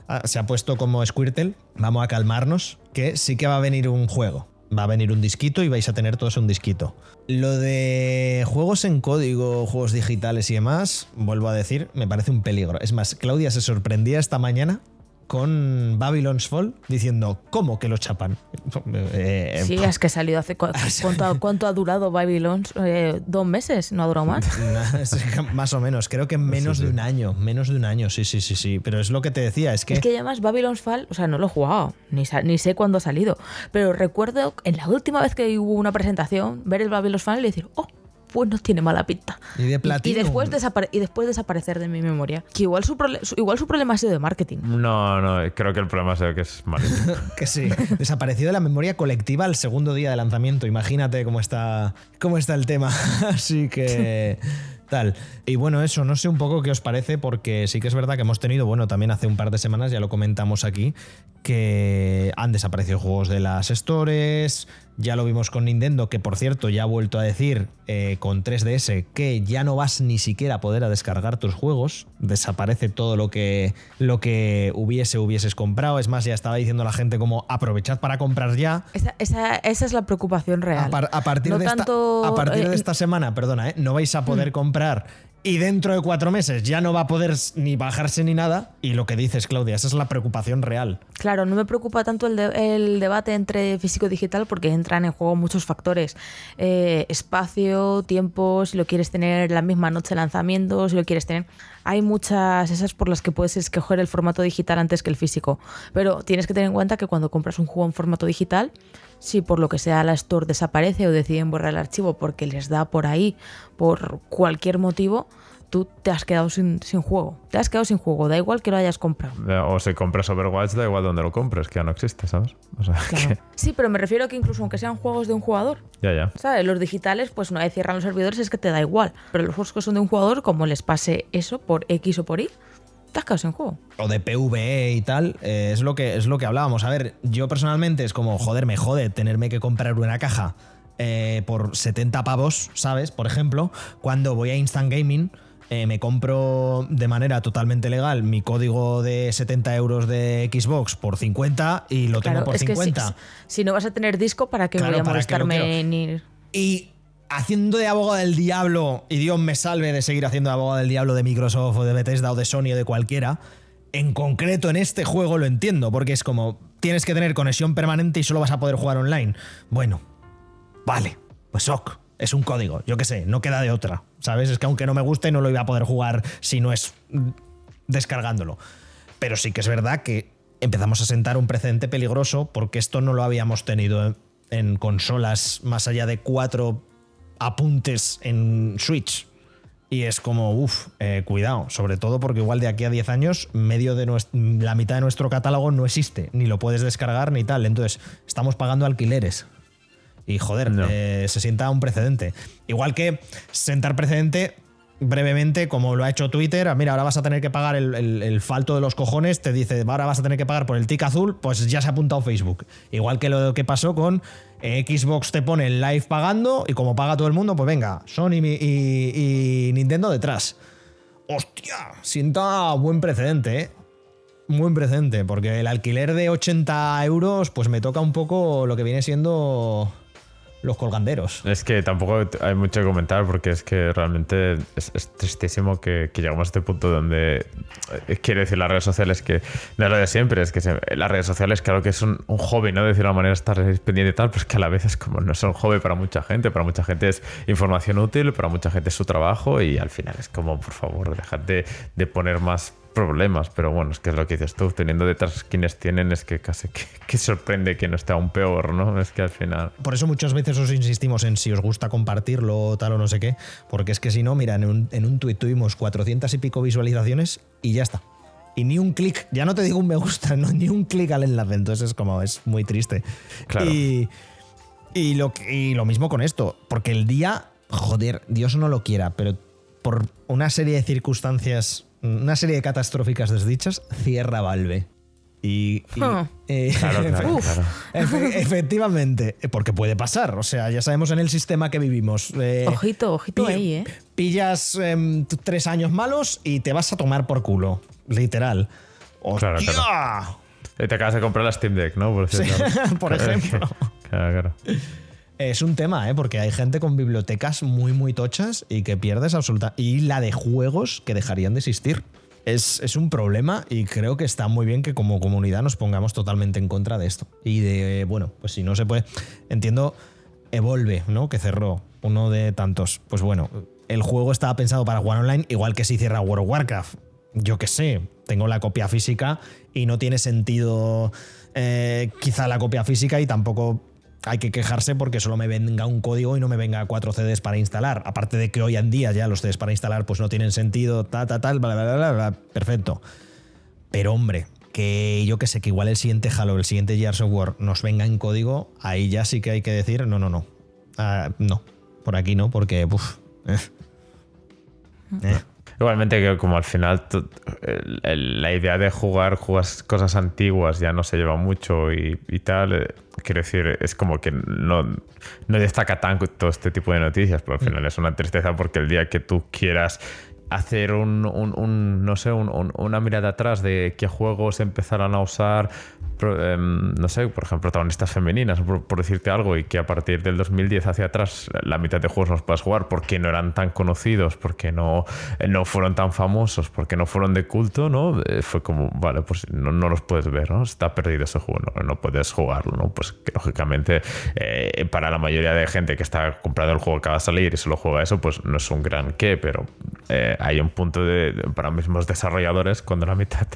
Ah, Se ha puesto como Squirtle. Vamos a calmarnos, que sí que va a venir un juego. Va a venir un disquito y vais a tener todos un disquito. Lo de juegos en código, juegos digitales y demás, vuelvo a decir, me parece un peligro. Es más, Claudia se sorprendía esta mañana con Babylon's Fall diciendo, ¿cómo que lo chapan? Eh, Sí, es que salió hace. cu- ¿Cuánto, ha- cuánto ha durado Babylon? Eh, ¿Dos meses? ¿No ha durado más? más o menos, creo que en menos Sí, sí. de un año, menos de un año, sí, sí, sí, sí. Pero es lo que te decía, es que... Es que además Babylon's Fall, o sea, no lo he jugado, ni, ni sé cuándo ha salido, pero recuerdo en la última vez que hubo una presentación, ver el Babylon's Fall y decir, oh, pues no tiene mala pinta. Y de. Y, después, desapare- y después desaparecer de mi memoria. Que igual su, igual su problema ha sido de marketing. No, no, creo que el problema es que es malísimo. Que sí. Desapareció de la memoria colectiva el segundo día de lanzamiento. Imagínate cómo está, cómo está el tema. Así que. Tal. Y bueno, eso, no sé un poco qué os parece, porque sí que es verdad que hemos tenido, bueno, también hace un par de semanas, ya lo comentamos aquí, que han desaparecido juegos de las stores. Ya lo vimos con Nintendo, que por cierto ya ha vuelto a decir eh, con 3DS que ya no vas ni siquiera a poder a descargar tus juegos. Desaparece todo lo que, lo que hubiese, hubieses comprado. Es más, ya estaba diciendo la gente como aprovechad para comprar ya. Esa, esa- esa es la preocupación real. A, par- a partir, No de, esta, a partir eh, de esta semana, perdona, ¿eh? no vais a poder comprar y dentro de cuatro meses ya no va a poder ni bajarse ni nada. Y lo que dices, Claudia, esa es la preocupación real. Claro, no me preocupa tanto el debate entre físico y digital porque entran en juego muchos factores. Eh, espacio, tiempo, si lo quieres tener la misma noche de lanzamiento, si lo quieres tener... Hay muchas esas por las que puedes escoger el formato digital antes que el físico. Pero tienes que tener en cuenta que cuando compras un juego en formato digital, si por lo que sea la store desaparece o deciden borrar el archivo porque les da por ahí, por cualquier motivo, tú te has quedado sin, sin juego. Te has quedado sin juego, da igual que lo hayas comprado. O si compras Overwatch, da igual donde lo compres, que ya no existe, ¿sabes? O sea, Claro. que- Sí, pero me refiero a que incluso aunque sean juegos de un jugador, ya, ya. ¿sabes? Los digitales, pues una vez cierran los servidores es que te da igual. Pero los juegos que son de un jugador, como les pase eso por X o por Y, te has quedado sin juego. o de PvE y tal, eh, es, lo que, es lo que hablábamos. A ver, yo personalmente es como, joder, me jode tenerme que comprar una caja eh, por 70 pavos, ¿sabes? Por ejemplo, cuando voy a Instant Gaming, eh, me compro de manera totalmente legal mi código de 70 euros de Xbox por 50 y lo tengo por es que si, 50. si no vas a tener disco, ¿para qué Claro, voy a ¿para qué lo molestarme en ir? Y haciendo de abogado del diablo, y Dios me salve de seguir haciendo de abogado del diablo de Microsoft o de Bethesda o de Sony o de cualquiera, en concreto en este juego lo entiendo, porque es como tienes que tener conexión permanente y solo vas a poder jugar online. Bueno, vale, pues ok, es un código, yo qué sé, no queda de otra, ¿sabes? Es que aunque no me guste no lo iba a poder jugar si no es descargándolo. Pero sí que es verdad que empezamos a sentar un precedente peligroso porque esto no lo habíamos tenido en, consolas más allá de cuatro apuntes en Switch. Y es como, uff, cuidado, sobre todo porque igual de aquí a 10 años medio de nues- la mitad de nuestro catálogo no existe, ni lo puedes descargar ni tal. Entonces, estamos pagando alquileres. Y joder, No. eh, se sienta un precedente. Igual que sentar precedente brevemente, como lo ha hecho Twitter, ah, mira, ahora vas a tener que pagar el, el- el falto de los cojones, te dice, ahora vas a tener que pagar por el tic azul, pues ya se ha apuntado Facebook. Igual que lo que pasó con eh, Xbox te pone el live pagando y como paga todo el mundo, pues venga, Sony y, y- y Nintendo detrás. Hostia, sienta buen precedente, ¿eh? Buen precedente, porque el alquiler de 80 euros, pues me toca un poco lo que viene siendo los colganderos. Es que tampoco hay mucho que comentar porque es que realmente es, es tristísimo que, que llegamos a este punto donde eh, quiere decir las redes sociales que no es lo de siempre, es que las redes sociales claro que es un, un hobby, ¿no? De decir la manera estar pendiente y tal, pues que a la vez es como no es un hobby para mucha gente, para mucha gente es información útil, para mucha gente es su trabajo y al final es como, por favor, dejad de, de poner más problemas, pero bueno, es que es lo que dices tú, teniendo detrás quienes tienen, es que casi que, que sorprende que no esté aún peor, ¿no? Es que al final... Por eso muchas veces os insistimos en si os gusta compartirlo tal o no sé qué, porque es que si no, mira, en un, en un tuit tuvimos 400 y pico visualizaciones y ya está. Y ni un clic, ya no te digo un me gusta, no, ni un clic al enlace, entonces es como, es muy triste. Claro. Y, y lo, y lo mismo con esto, porque el día, joder, Dios no lo quiera, pero por una serie de circunstancias, una serie de catastróficas desdichas, cierra Valve. Y, y- Ah. eh, Claro, claro, Uf. claro. Efe- efectivamente, porque puede pasar. O sea, ya sabemos en el sistema que vivimos. eh, Ojito, ojito pi- ahí, ¿eh? Pillas em, tres años malos y te vas a tomar por culo. Literal. ¡Hostia! Claro, Y te acabas de comprar la Steam Deck, ¿no? Por, Sí, por ejemplo. Claro, claro. Es un tema, ¿eh? Porque hay gente con bibliotecas muy, muy tochas y que pierdes absoluta. Y la de juegos que dejarían de existir. Es, es un problema y creo que está muy bien que como comunidad nos pongamos totalmente en contra de esto. Y de, bueno, pues si no se puede. Entiendo, Evolve, ¿no? Que cerró, uno de tantos. Pues bueno, el juego estaba pensado para jugar online, igual que si cierra World of Warcraft. Yo qué sé, tengo la copia física y no tiene sentido eh, quizá la copia física y tampoco hay que quejarse porque solo me venga un código y no me venga cuatro CDs para instalar. Aparte de que hoy en día ya los CDs para instalar pues no tienen sentido, ta, ta, tal, bla, bla, bla, bla, perfecto. Pero hombre, que yo que sé, que igual el siguiente Halo, el siguiente Gears of War nos venga en código, ahí ya sí que hay que decir, no, no, no. Ah, no, por aquí no, porque, uff. Eh. Eh. Igualmente que como al final la idea de jugar, cosas antiguas ya no se lleva mucho y, tal, eh, quiero decir, es como que no, no destaca tanto todo este tipo de noticias, pero al final es una tristeza porque el día que tú quieras hacer un, no sé, una mirada atrás de qué juegos empezaron a usar Em, no sé, por ejemplo, protagonistas femeninas, por, decirte algo, y que a partir del 2010 hacia atrás la mitad de juegos los puedes jugar porque no eran tan conocidos, porque no, no fueron tan famosos, porque no fueron de culto, ¿no? Eh, fue como, vale, pues no, los puedes ver, ¿no? Está perdido ese juego, no, puedes jugarlo, ¿no? Pues lógicamente eh, para la mayoría de gente que está comprando el juego que va a salir y solo juega eso, pues no es un gran qué, pero eh, hay un punto de, para mismos desarrolladores cuando la mitad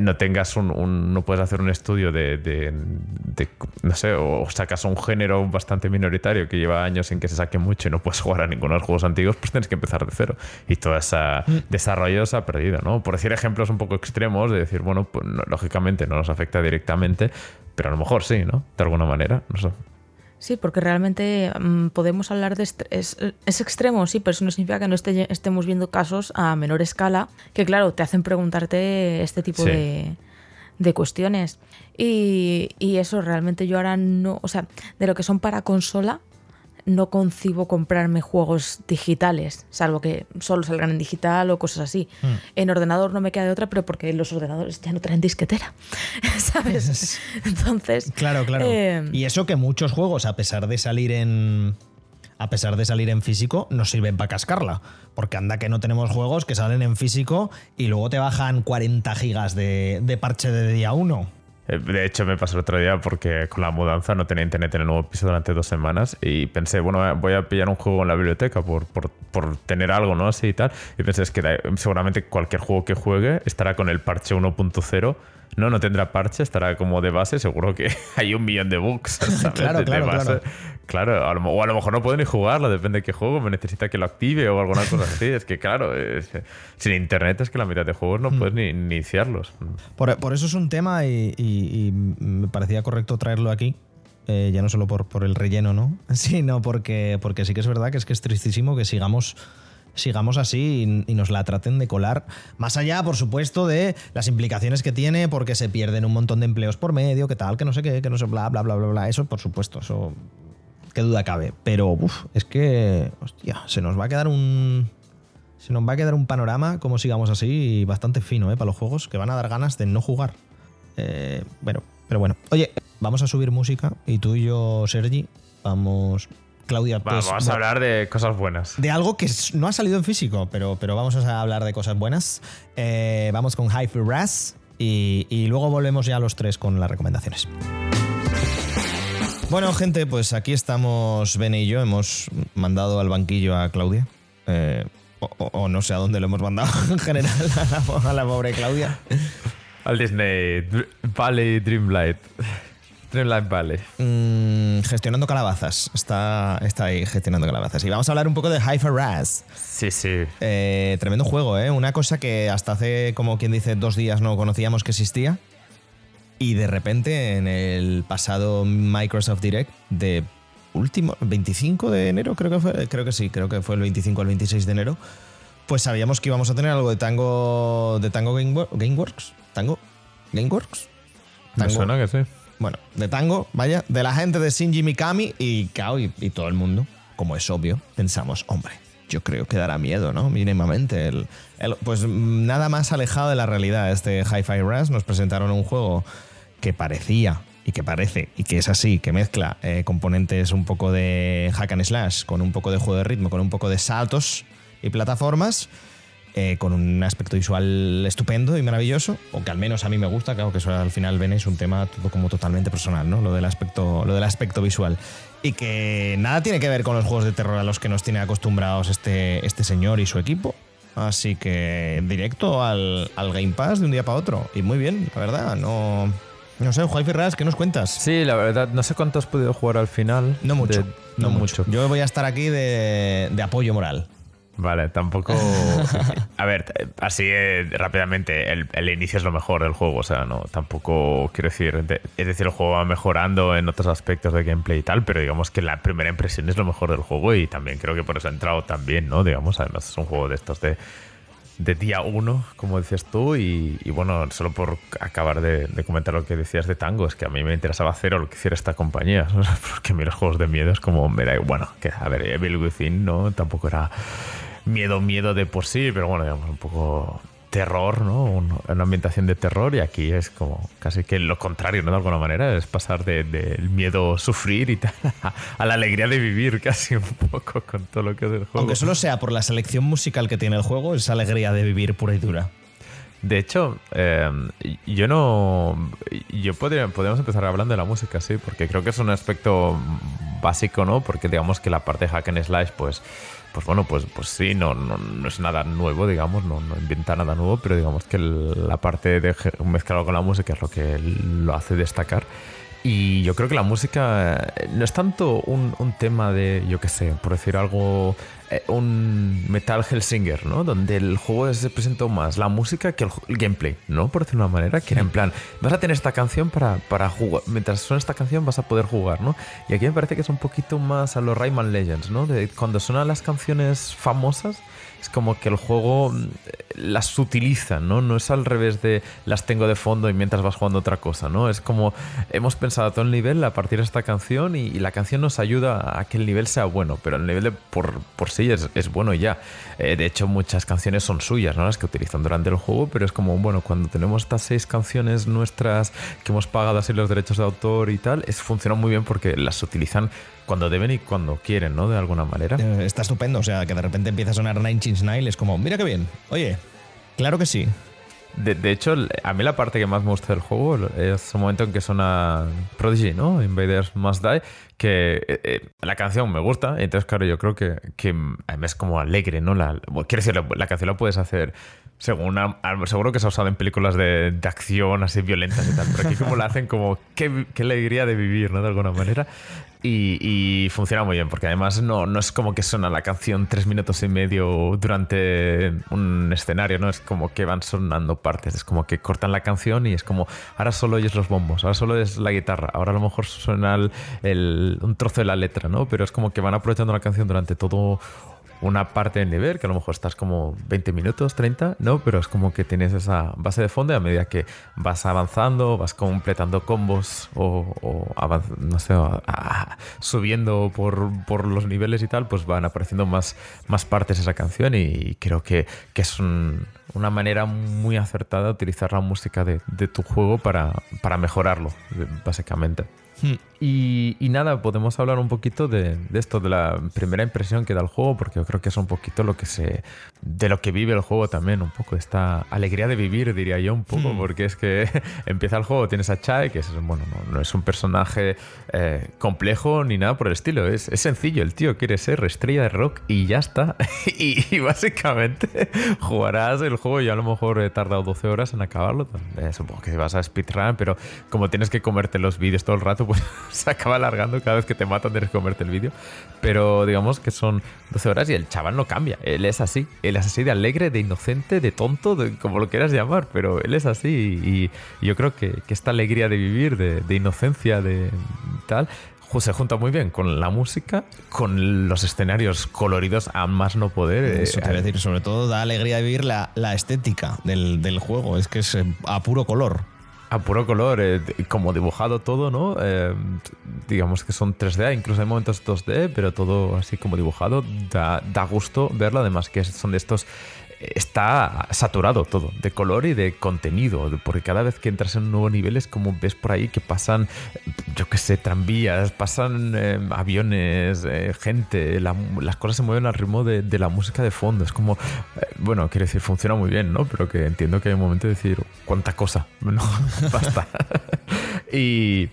no tengas un, no puedes hacer un estudio de, no sé, o sacas un género bastante minoritario que lleva años en que se saque mucho y no puedes jugar a ninguno de los juegos antiguos, pues tienes que empezar de cero. Y todo ese mm. desarrollo se ha perdido, ¿no? Por decir ejemplos un poco extremos, de decir, bueno, pues lógicamente no nos afecta directamente, pero a lo mejor sí, ¿no? De alguna manera, no sé. Sí, porque realmente mm, podemos hablar de... Es, es, extremo, sí, pero eso no significa que no estemos viendo casos a menor escala que, claro, te hacen preguntarte este tipo de, de cuestiones. Y, eso realmente yo ahora no, o sea, de lo que son para consola, no concibo comprarme juegos digitales, salvo que solo salgan en digital o cosas así. Hmm. En ordenador no me queda de otra, pero porque los ordenadores ya no traen disquetera, ¿sabes? Entonces... Claro, claro. Eh, y eso que muchos juegos, a pesar de salir en... A pesar de salir en físico, no sirven para cascarla. Porque anda que no tenemos juegos que salen en físico y luego te bajan 40 gigas de, de parche de día 1. Eh, de hecho, me pasó el otro día porque con la mudanza no tenía internet en el nuevo piso durante dos semanas y pensé, bueno, voy a pillar un juego en la biblioteca por, por, por tener algo, ¿no? Así y tal. Y pensé, es que seguramente cualquier juego que juegue estará con el parche 1.0 no, no tendrá parche, estará como de base. Seguro que hay un millón de bugs. claro, claro, claro. Claro, o a lo mejor no puedo ni jugarlo, depende de qué juego, me necesita que lo active o alguna cosa así. Es que, claro, sin internet es que la mitad de juegos no hmm. puedes ni, iniciarlos. Por, eso es un tema y, me parecía correcto traerlo aquí. Eh, ya no solo por, por el relleno, ¿no? Sino porque, porque sí que es verdad que es que es tristísimo que sigamos sigamos así y, nos la traten de colar. Más allá, por supuesto, de las implicaciones que tiene, porque se pierden un montón de empleos por medio, que tal, que no sé qué, que no sé, bla, bla, bla, bla, bla. Eso, por supuesto, eso. Qué duda cabe. Pero, uff, es que. Hostia, se nos va a quedar un. Se nos va a quedar un panorama, como sigamos así, bastante fino, ¿eh? Para los juegos, que van a dar ganas de no jugar. Eh, bueno, pero bueno. Oye, vamos a subir música y tú y yo, Sergi, vamos, Claudia, pues, vamos a hablar de cosas buenas. De algo que no ha salido en físico, pero, pero vamos a hablar de cosas buenas. Eh, vamos con Hype Ras y, y luego volvemos ya a los tres con las recomendaciones. Bueno, gente, pues aquí estamos Bene y yo. Hemos mandado al banquillo a Claudia. Eh, o, no sé a dónde lo hemos mandado en general a la, pobre Claudia. Al Disney Valley Dreamlight. Dreamlight Valley. Mm, gestionando calabazas. Está, está ahí gestionando calabazas. Y vamos a hablar un poco de Hyper Raz. Sí, sí. Eh, tremendo juego, ¿eh? Una cosa que hasta hace, como quien dice, dos días no conocíamos que existía. Y de repente, en el pasado Microsoft Direct de último, 25 de enero, creo que fue. Creo que sí, creo que fue el 25 al 26 de enero. Pues sabíamos que íbamos a tener algo de Tango, de Tango Gameworks. ¿Tango? ¿Gameworks? Me suena que sí bueno, de tango, vaya, de la gente de Shinji Mikami y Kao y, todo el mundo, como es obvio, pensamos, hombre, yo creo que dará miedo, ¿no? Mínimamente. El, pues nada más alejado de la realidad. Este Hi-Fi Rush nos presentaron un juego que parecía y que parece y que es así, que mezcla eh, componentes un poco de hack and slash con un poco de juego de ritmo, con un poco de saltos y plataformas eh, con un aspecto visual estupendo y maravilloso, o que al menos a mí me gusta, claro que eso al final ven es un tema todo como totalmente personal, ¿no? Lo del aspecto, lo del aspecto visual. Y que nada tiene que ver con los juegos de terror a los que nos tiene acostumbrados este, este señor y su equipo. Así que directo al, al Game Pass de un día para otro. Y muy bien, la verdad, no. No sé, Juan Ferraz, ¿qué nos cuentas? Sí, la verdad, no sé cuánto has podido jugar al final. No mucho. De- no, mucho. Yo voy a estar aquí de, de apoyo moral. Vale, tampoco. A ver, así eh, rápidamente, el, el inicio es lo mejor del juego, o sea, no, tampoco quiero decir. de- es decir, el juego va mejorando en otros aspectos de gameplay y tal, pero digamos que la primera impresión es lo mejor del juego y también creo que por eso ha entrado tan bien, ¿no? Digamos, además es un juego de estos de, de día uno, como decías tú, y, bueno, solo por acabar de, comentar lo que decías de Tango, es que a mí me interesaba cero lo que hiciera esta compañía, porque a mí los juegos de miedo es como, me da bueno, que a ver, Evil Within, ¿no? Tampoco era miedo, miedo de por sí, pero bueno, digamos, un poco terror, ¿no? Un- Una ambientación de terror y aquí es como casi que lo contrario, ¿no? De alguna manera, es pasar de- del miedo sufrir y tal a, a la alegría de vivir casi un poco con todo lo que es el juego. Aunque solo sea por la selección musical que tiene el juego, es alegría de vivir pura y dura. De hecho, eh, yo no. Yo podría, podríamos empezar hablando de la música, sí, porque creo que es un aspecto básico, ¿no? Porque digamos que la parte de hack and slash, pues. Pues bueno, pues, pues sí, no, no, no es nada nuevo, digamos, no, no inventa nada nuevo, pero digamos que la parte de mezclado con la música es lo que lo hace destacar. Y yo creo que la música eh, no es tanto un, un tema de, yo qué sé, por decir algo, un Metal Hellsinger, ¿no? Donde el juego se presentó más la música que el, gameplay, ¿no? Por decirlo de una manera, que en plan, vas a tener esta canción para, para jugar, mientras suena esta canción vas a poder jugar, ¿no? Y aquí me parece que es un poquito más a los Rayman Legends, ¿no? De cuando suenan las canciones famosas, es como que el juego mm, las utiliza, ¿no? No es al revés de las tengo de fondo y mientras vas jugando otra cosa, ¿no? Es como hemos pensado todo el nivel a partir de esta canción y, la canción nos ayuda a que el nivel sea bueno, pero el nivel de por, por sí es, es bueno ya. Eh, de hecho, muchas canciones son suyas, ¿no? Las que utilizan durante el juego, pero es como, bueno, cuando tenemos estas seis canciones nuestras que hemos pagado así los derechos de autor y tal, es, funciona muy bien porque las utilizan cuando deben y cuando quieren, ¿no? De alguna manera. Eh, Está estupendo, o sea, que de repente empieza a sonar Nine Inch Nails, es como, mira qué bien. Oye, claro que sí. De, de hecho, a mí la parte que más me gusta del juego es el momento en que suena Prodigy, ¿no? Invaders Must Die, que eh, eh, la canción me gusta, entonces, claro, yo creo que, que además es como alegre, ¿no? La, quiero decir, la, la canción la puedes hacer según una- seguro que se ha usado en películas de, de acción así violentas y tal, pero aquí como la hacen como qué, qué alegría de vivir, ¿no? De alguna manera. Y, y funciona muy bien, porque además no, no es como que suena la canción tres minutos y medio durante un escenario, ¿no? Es como que van sonando partes, es como que cortan la canción y es como, ahora solo oyes los bombos, ahora solo es la guitarra, ahora a lo mejor suena el- un trozo de la letra, ¿no? Pero es como que van aprovechando la canción durante todo una parte del nivel, que a lo mejor estás como 20 minutos, 30, ¿no? Pero es como que tienes esa base de fondo y a medida que vas avanzando, vas completando combos o, no sé, subiendo por, por los niveles y tal, pues van apareciendo más, más partes de esa canción y creo que, que es un- una manera muy acertada utilizar la música de, de tu juego para, para mejorarlo, básicamente. Hmm. Y, y nada, podemos hablar un poquito de, de esto, de la primera impresión que da el juego, porque yo creo que es un poquito lo que se. de lo que vive el juego también, un poco esta alegría de vivir, diría yo, un poco, Hmm. porque es que empieza el juego, tienes a Chai, que es, bueno, no, no es un personaje eh, complejo ni nada por el estilo, es, es sencillo, el tío quiere ser estrella de rock y ya está. y, y básicamente jugarás el juego, yo a lo mejor he tardado 12 horas en acabarlo, eh, supongo que vas a speedrun, pero como tienes que comerte los vídeos todo el rato, pues se acaba alargando. Cada vez que te matan tienes que el vídeo. Pero digamos que son 12 horas y el chaval no cambia. Él es así. Él es así de alegre, de inocente, de tonto, como lo quieras llamar. Pero él es así. Y, yo creo que, que esta alegría de vivir, de, inocencia, de tal, se junta muy bien con la música, con los escenarios coloridos a más no poder. Eso Eh, te iba a sobre todo da alegría de vivir la, la estética del, del juego, es que es eh, a puro color. A puro color, eh, como dibujado todo, ¿no? Eh, digamos que son 3D, incluso hay momentos 2D, pero todo así como dibujado, da, da gusto verlo, además que son de estos... Está saturado todo, de color y de contenido, porque cada vez que entras en un nuevo nivel es como ves por ahí que pasan, yo qué sé, tranvías, pasan eh, aviones, eh, gente, la- las cosas se mueven al ritmo de, de la música de fondo. Es como, eh, bueno, quiero decir, funciona muy bien, ¿no? Pero que entiendo que hay un momento de decir, cuánta cosa, no, basta. y,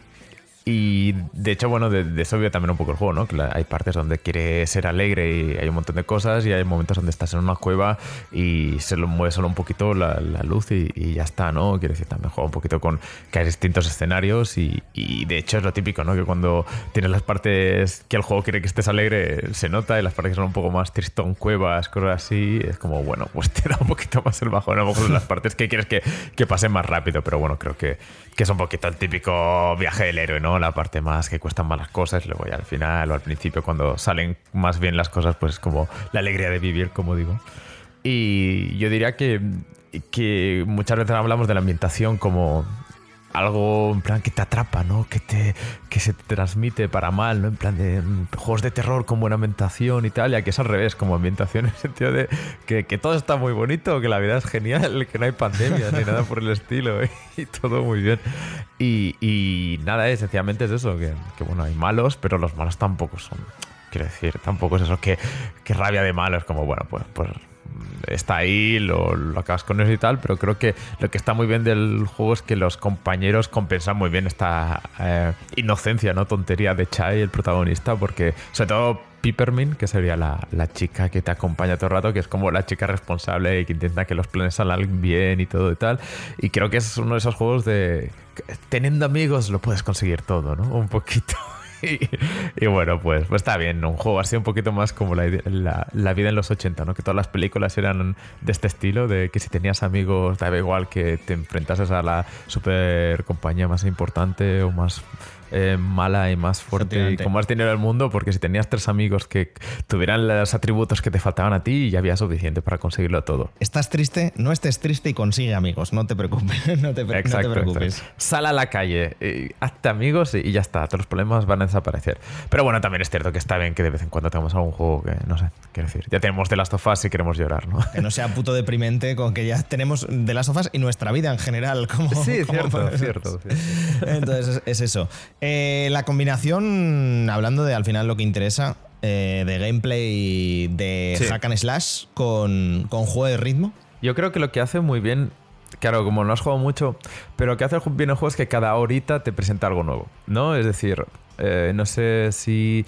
Y de hecho, bueno, de, eso vive también un poco el juego, ¿no? Que hay partes donde quiere ser alegre y hay un montón de cosas y hay momentos donde estás en una cueva y se lo mueve solo un poquito la, luz y, ya está, ¿no? Quiero decir, también juega un poquito con que hay distintos escenarios y, de hecho es lo típico, ¿no? Que cuando tienes las partes que el juego quiere que estés alegre se nota y las partes que son un poco más tristón, cuevas, cosas así, es como, bueno, pues te da un poquito más el bajón, a lo mejor las partes que quieres que, que pasen más rápido, pero bueno, creo que, que es un poquito el típico viaje del héroe, ¿no? La parte más que cuestan más las cosas, luego ya al final o al principio cuando salen más bien las cosas, pues es como la alegría de vivir, como digo. Y yo diría que, que muchas veces hablamos de la ambientación como algo en plan que te atrapa, ¿no? Que, te, que se te transmite para mal, ¿no? En plan de mm, juegos de terror con buena ambientación y tal, y aquí es al revés, como ambientación en el sentido de que, que todo está muy bonito, que la vida es genial, que no hay pandemias ni nada por el estilo, y todo muy bien. Y, y nada, esencialmente es eso, que, que, bueno, hay malos, pero los malos tampoco son, quiero decir, tampoco es eso que, que rabia de malos, como, bueno, pues, pues está ahí, lo, acabas con eso y tal, pero creo que lo que está muy bien del juego es que los compañeros compensan muy bien esta eh, inocencia, no tontería de Chai, el protagonista, porque sobre todo Peppermint, que sería la, la, chica que te acompaña todo el rato, que es como la chica responsable y que intenta que los planes salgan bien y todo y tal. Y creo que es uno de esos juegos de teniendo amigos lo puedes conseguir todo, ¿no? Un poquito. Y, bueno, pues, pues, está bien, un juego así un poquito más como la, la, vida en los 80, ¿no? Que todas las películas eran de este estilo, de que si tenías amigos, daba igual que te enfrentases a la super compañía más importante o más eh, mala y más fuerte y con más dinero del mundo, porque si tenías tres amigos que tuvieran los atributos que te faltaban a ti, ya había suficiente para conseguirlo todo. Estás triste, no estés triste y consigue amigos, no te preocupes. No te, exacto, no te preocupes. Exacto. Sal a la calle, eh, hazte amigos y, y, ya está, todos los problemas van a desaparecer. Pero bueno, también es cierto que está bien que de vez en cuando tengamos algún juego que, no sé, quiero decir, ya tenemos The Last of Us y queremos llorar, ¿no? Que no sea puto deprimente con que ya tenemos The Last of Us y nuestra vida en general. Como, sí, como cierto, cierto, cierto, Entonces es, es eso. Eh, la combinación, hablando de al final lo que interesa, eh, de gameplay de sí. hack and slash con, con juego de ritmo. Yo creo que lo que hace muy bien Claro, como no has jugado mucho, pero lo que hace bien el juego es que cada horita te presenta algo nuevo, ¿no? Es decir, eh, no sé si...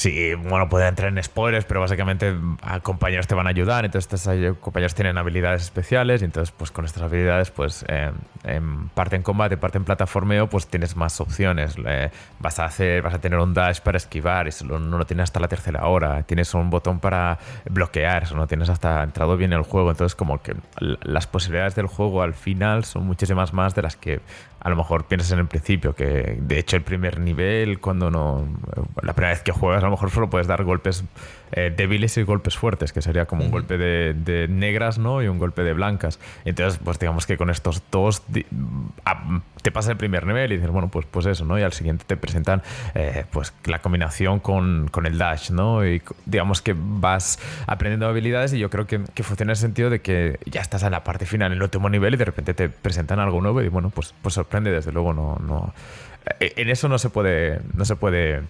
Sí, bueno, puede entrar en spoilers, pero básicamente a compañeros te van a ayudar, entonces estos compañeros tienen habilidades especiales y entonces pues con estas habilidades pues eh, en parte en combate, parte en plataformeo, pues tienes más opciones. Eh, vas a hacer, vas a tener un dash para esquivar, eso no lo tienes hasta la tercera hora. Tienes un botón para bloquear, eso no tienes hasta entrado bien el juego. Entonces como que las posibilidades del juego al final son muchísimas más de las que a lo mejor piensas en el principio, que de hecho el primer nivel, cuando no. La primera vez que juegas, a lo mejor solo puedes dar golpes eh, débiles y golpes fuertes, que sería como un golpe de, de, negras, ¿no? Y un golpe de blancas. Entonces, pues digamos que con estos dos te pasa el primer nivel y dices, bueno, pues, pues eso, ¿no? Y al siguiente te presentan eh, pues la combinación con, con, el dash, ¿no? Y digamos que vas aprendiendo habilidades y yo creo que, que, funciona en el sentido de que ya estás en la parte final, en el último nivel y de repente te presentan algo nuevo y bueno, pues, pues sorprende, desde luego, no, no. En eso no se puede, no se puede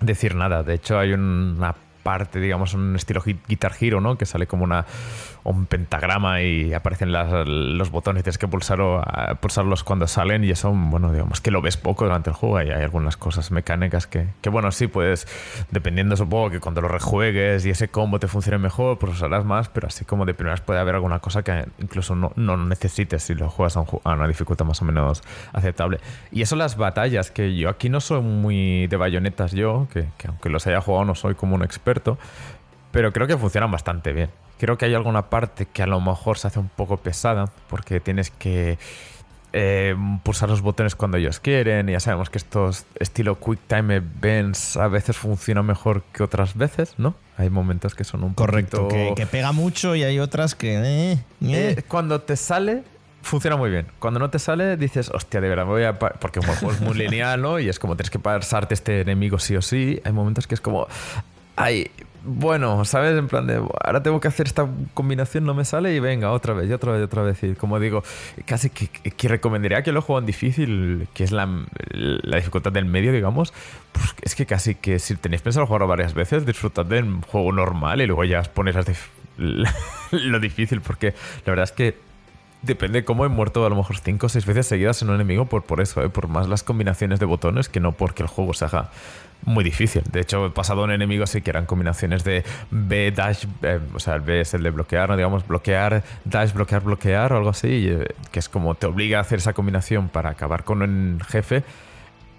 decir nada. De hecho, hay una parte, digamos, un estilo Guitar Hero, ¿no? Que sale como una, un pentagrama y aparecen las, los botones y tienes que pulsar, pulsarlos cuando salen y eso, bueno, digamos que lo ves poco durante el juego y hay algunas cosas mecánicas que, que bueno, sí, puedes, dependiendo supongo que cuando lo rejuegues y ese combo te funcione mejor, pues usarás más, pero así como de primeras puede haber alguna cosa que incluso no, no necesites si lo juegas a, un, una dificultad más o menos aceptable. Y eso las batallas, que yo aquí no soy muy de bayonetas yo, que aunque los haya jugado no soy como un experto, pero creo que funcionan bastante bien. Creo que hay alguna parte que a lo mejor se hace un poco pesada porque tienes que eh, pulsar los botones cuando ellos quieren. Y ya sabemos que estos estilo Quick Time Events a veces funcionan mejor que otras veces, ¿no? Hay momentos que son un Correcto, poquito... que, que, pega mucho y hay otras que... Eh, eh. cuando te sale, funciona muy bien. Cuando no te sale, dices, hostia, de verdad, voy a. Porque el juego es muy lineal, ¿no? Y es como tienes que pasarte este enemigo sí o sí. Hay momentos que es como. Ay, bueno, ¿sabes? En plan de, ahora tengo que hacer esta combinación, no me sale y venga, otra vez, y otra vez, y otra vez. Y como digo, casi que, recomendaría que lo jueguen difícil, que es la, la, dificultad del medio, digamos. Pues es que casi que si tenéis pensado jugarlo varias veces, disfrutad del juego normal y luego ya os pones las lo difícil, porque la verdad es que depende cómo he muerto a lo mejor 5 o 6 veces seguidas en un enemigo por, por eso, ¿eh? por más las combinaciones de botones que no porque el juego se haga muy difícil. De hecho, he pasado en enemigos sí que eran combinaciones de B, dash, eh, o sea, el B es el de bloquear, ¿no? digamos, bloquear, dash, bloquear, bloquear o algo así, eh, que es como te obliga a hacer esa combinación para acabar con un jefe.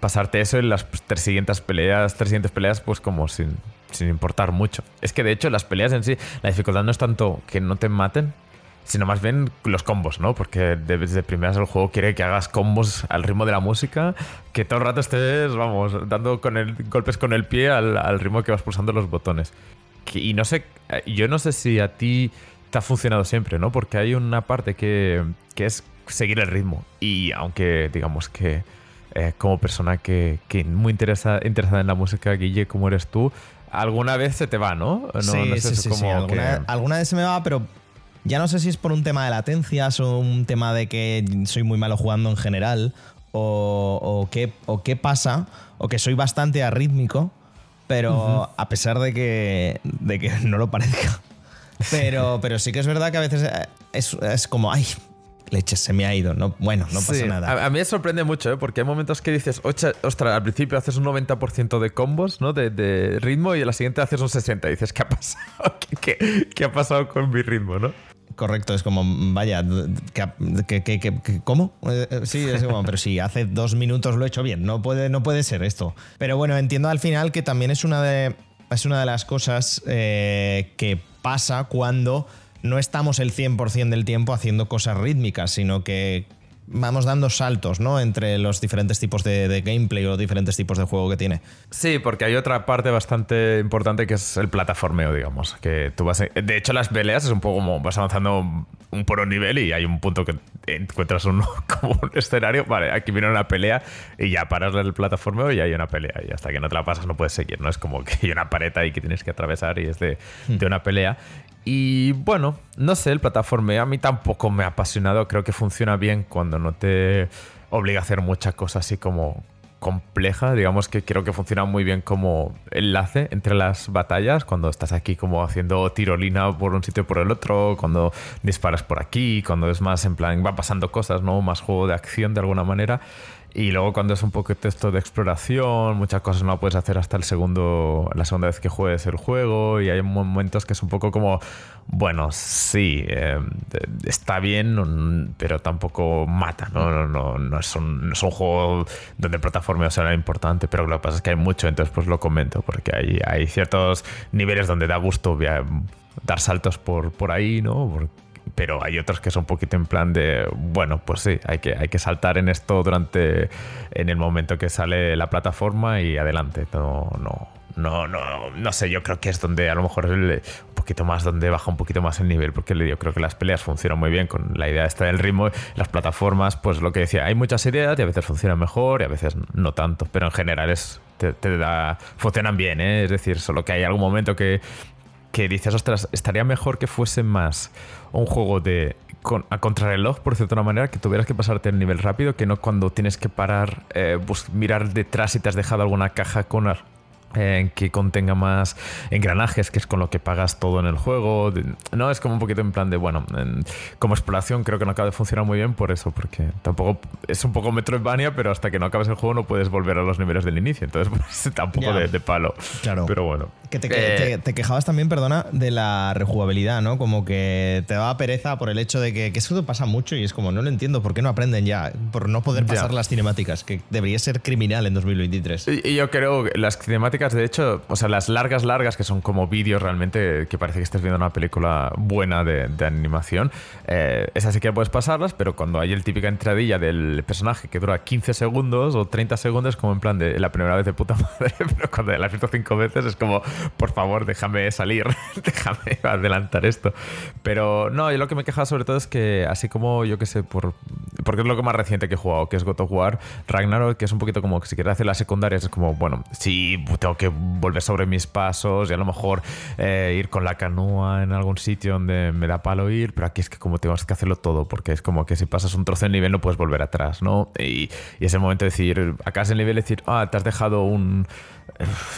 Pasarte eso en las tres siguientes peleas, tres siguientes peleas, pues como sin, sin importar mucho. Es que de hecho las peleas en sí, la dificultad no es tanto que no te maten, sino más bien los combos, ¿no? Porque desde primeras el juego quiere que hagas combos al ritmo de la música, que todo el rato estés, vamos, dando con el, golpes con el pie al, ritmo que vas pulsando los botones. y no sé, yo no sé si a ti te ha funcionado siempre, ¿no? Porque hay una parte que, que es seguir el ritmo. Y aunque digamos que eh, como persona que, que muy interesa, interesada en la música, Guille, como eres tú, alguna vez se te va, ¿no? no sí, sí, sí, Alguna, alguna, vez se me va, pero ya no sé si es por un tema de latencias o un tema de que soy muy malo jugando en general o, qué, o qué pasa, o que soy bastante arrítmico, pero a pesar de que, de que no lo parezca. Pero, pero sí que es verdad que a veces es, es como, ay, leches, se me ha ido. No, bueno, no pasa nada. A, mí me sorprende mucho, ¿eh? porque hay momentos que dices, ostras, al principio haces un 90% de combos, ¿no? De, ritmo y en la siguiente haces un 60% y dices, ¿qué ha pasado? ¿Qué, ha pasado con mi ritmo, no? Correcto, es como, vaya, cómo eh, eh, Sí, es como, pero si hace dos minutos lo he hecho bien, no puede, no puede ser esto. Pero bueno, entiendo al final que también es una de, es una de las cosas que pasa cuando no estamos el 100% del tiempo haciendo cosas rítmicas, sino que vamos dando saltos, ¿no? Entre los diferentes tipos de, gameplay o diferentes tipos de juego que tiene. Sí, porque hay otra parte bastante importante que es el plataformeo, digamos. Que tú vas. de hecho, las peleas es un poco como vas avanzando un por un nivel y hay un punto que encuentras un, escenario. Vale, aquí viene una pelea y ya paras el plataformeo y hay una pelea. Y hasta que no te la pasas no puedes seguir, ¿no? Es como que hay una pared ahí que tienes que atravesar y es de una pelea. Y bueno, no sé, el plataforma a mí tampoco me ha apasionado. Creo que funciona bien cuando no te obliga a hacer muchas cosas así como compleja. Digamos que creo que funciona muy bien como enlace entre las batallas. Cuando estás aquí como haciendo tirolina por un sitio por el otro, cuando disparas por aquí, cuando es más en plan, va pasando cosas, ¿no? Más juego de acción de alguna manera. Y luego cuando es un poco texto de exploración, muchas cosas no puedes hacer hasta el segundo, la segunda vez que juegues el juego y hay momentos que es un poco como, bueno, sí, eh, está bien, pero tampoco mata, ¿no? No, no, es, un, juego donde el plataforma sea importante, pero lo que pasa es que hay mucho, entonces pues lo comento, porque hay, hay ciertos niveles donde da gusto dar saltos por, por ahí, ¿no? Pero hay otros que son un poquito en plan de, bueno, pues sí, hay que, hay que saltar en esto durante, en el momento que sale la plataforma y adelante. No, no, no, no, no sé, yo creo que es donde a lo mejor un poquito más, donde baja un poquito más el nivel, porque yo creo que las peleas funcionan muy bien con la idea esta del ritmo, las plataformas, pues lo que decía, hay muchas ideas y a veces funcionan mejor y a veces no tanto, pero en general es, te, da, funcionan bien, ¿eh? es decir, solo que hay algún momento que, que dices, ostras, estaría mejor que fuese más un juego de a contrarreloj, por cierta manera, que tuvieras que pasarte el nivel rápido, que no cuando tienes que parar, eh, mirar detrás si te has dejado alguna caja con que contenga más engranajes, que es con lo que pagas todo en el juego. No, es como un poquito en plan de, bueno, como exploración creo que no acaba de funcionar muy bien por eso, porque tampoco es un poco Metroidvania, pero hasta que no acabes el juego no puedes volver a los niveles del inicio, entonces pues, tampoco de, de, palo. Claro. Pero bueno. Que eh, te, quejabas también, perdona, de la rejugabilidad, ¿no? Como que te daba pereza por el hecho de que, que eso pasa mucho y es como, no lo entiendo, ¿por qué no aprenden ya? Por no poder pasar las cinemáticas, que debería ser criminal en 2023. Y, yo creo que las cinemáticas, de hecho, o sea, las largas, largas, que son como vídeos realmente, que parece que estés viendo una película buena de, animación, eh, esas sí que puedes pasarlas, pero cuando hay el típica entradilla del personaje que dura 15 segundos o 30 segundos, como en plan de la primera vez de puta madre, pero cuando la has visto cinco veces es como por favor, déjame salir, déjame adelantar esto. Pero no, yo lo que me quejaba sobre todo es que, así como yo que sé, por, porque es lo que más reciente que he jugado, que es God of War, Ragnarok, que es un poquito como que si quieres hacer las secundarias, es como, bueno, sí, tengo que volver sobre mis pasos y a lo mejor eh, ir con la canoa en algún sitio donde me da palo ir, pero aquí es que como tengo que hacerlo todo, porque es como que si pasas un trozo de nivel no puedes volver atrás, ¿no? Y, y es el momento de decir, acá el nivel y decir, ah, te has dejado un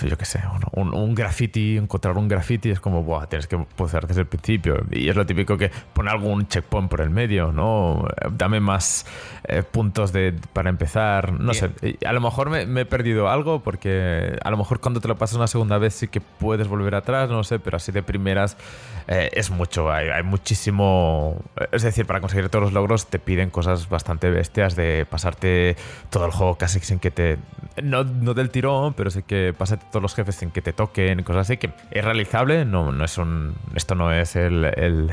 yo qué sé, un, un, graffiti, encontrar un graffiti es como, Buah, tienes que empezar desde el principio. Y es lo típico que pone algún checkpoint por el medio, ¿no? Dame más eh, puntos de, para empezar. No sé, a lo mejor me, he perdido algo porque a lo mejor cuando te lo pasas una segunda vez sí que puedes volver atrás, no sé, pero así de primeras eh, es mucho. Hay, hay, muchísimo. Es decir, para conseguir todos los logros te piden cosas bastante bestias de pasarte todo el juego casi sin que te. No, no del tirón, pero sí que pásate todos los jefes sin que te toquen, cosas así, que es realizable, no, no es un, esto no es el, el,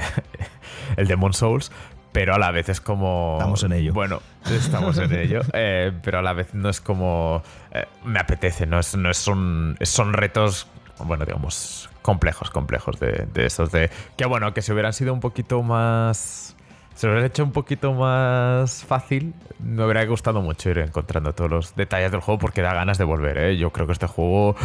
el Demon Souls, pero a la vez es como... Estamos en ello. Bueno, estamos en ello, eh, pero a la vez no es como... Eh, me apetece, no, es, no es son, son retos, bueno, digamos, complejos, complejos de, de esos, de... Que bueno, que si hubieran sido un poquito más se lo hubiera hecho un poquito más fácil, me hubiera gustado mucho ir encontrando todos los detalles del juego porque da ganas de volver. ¿eh? Yo creo que este juego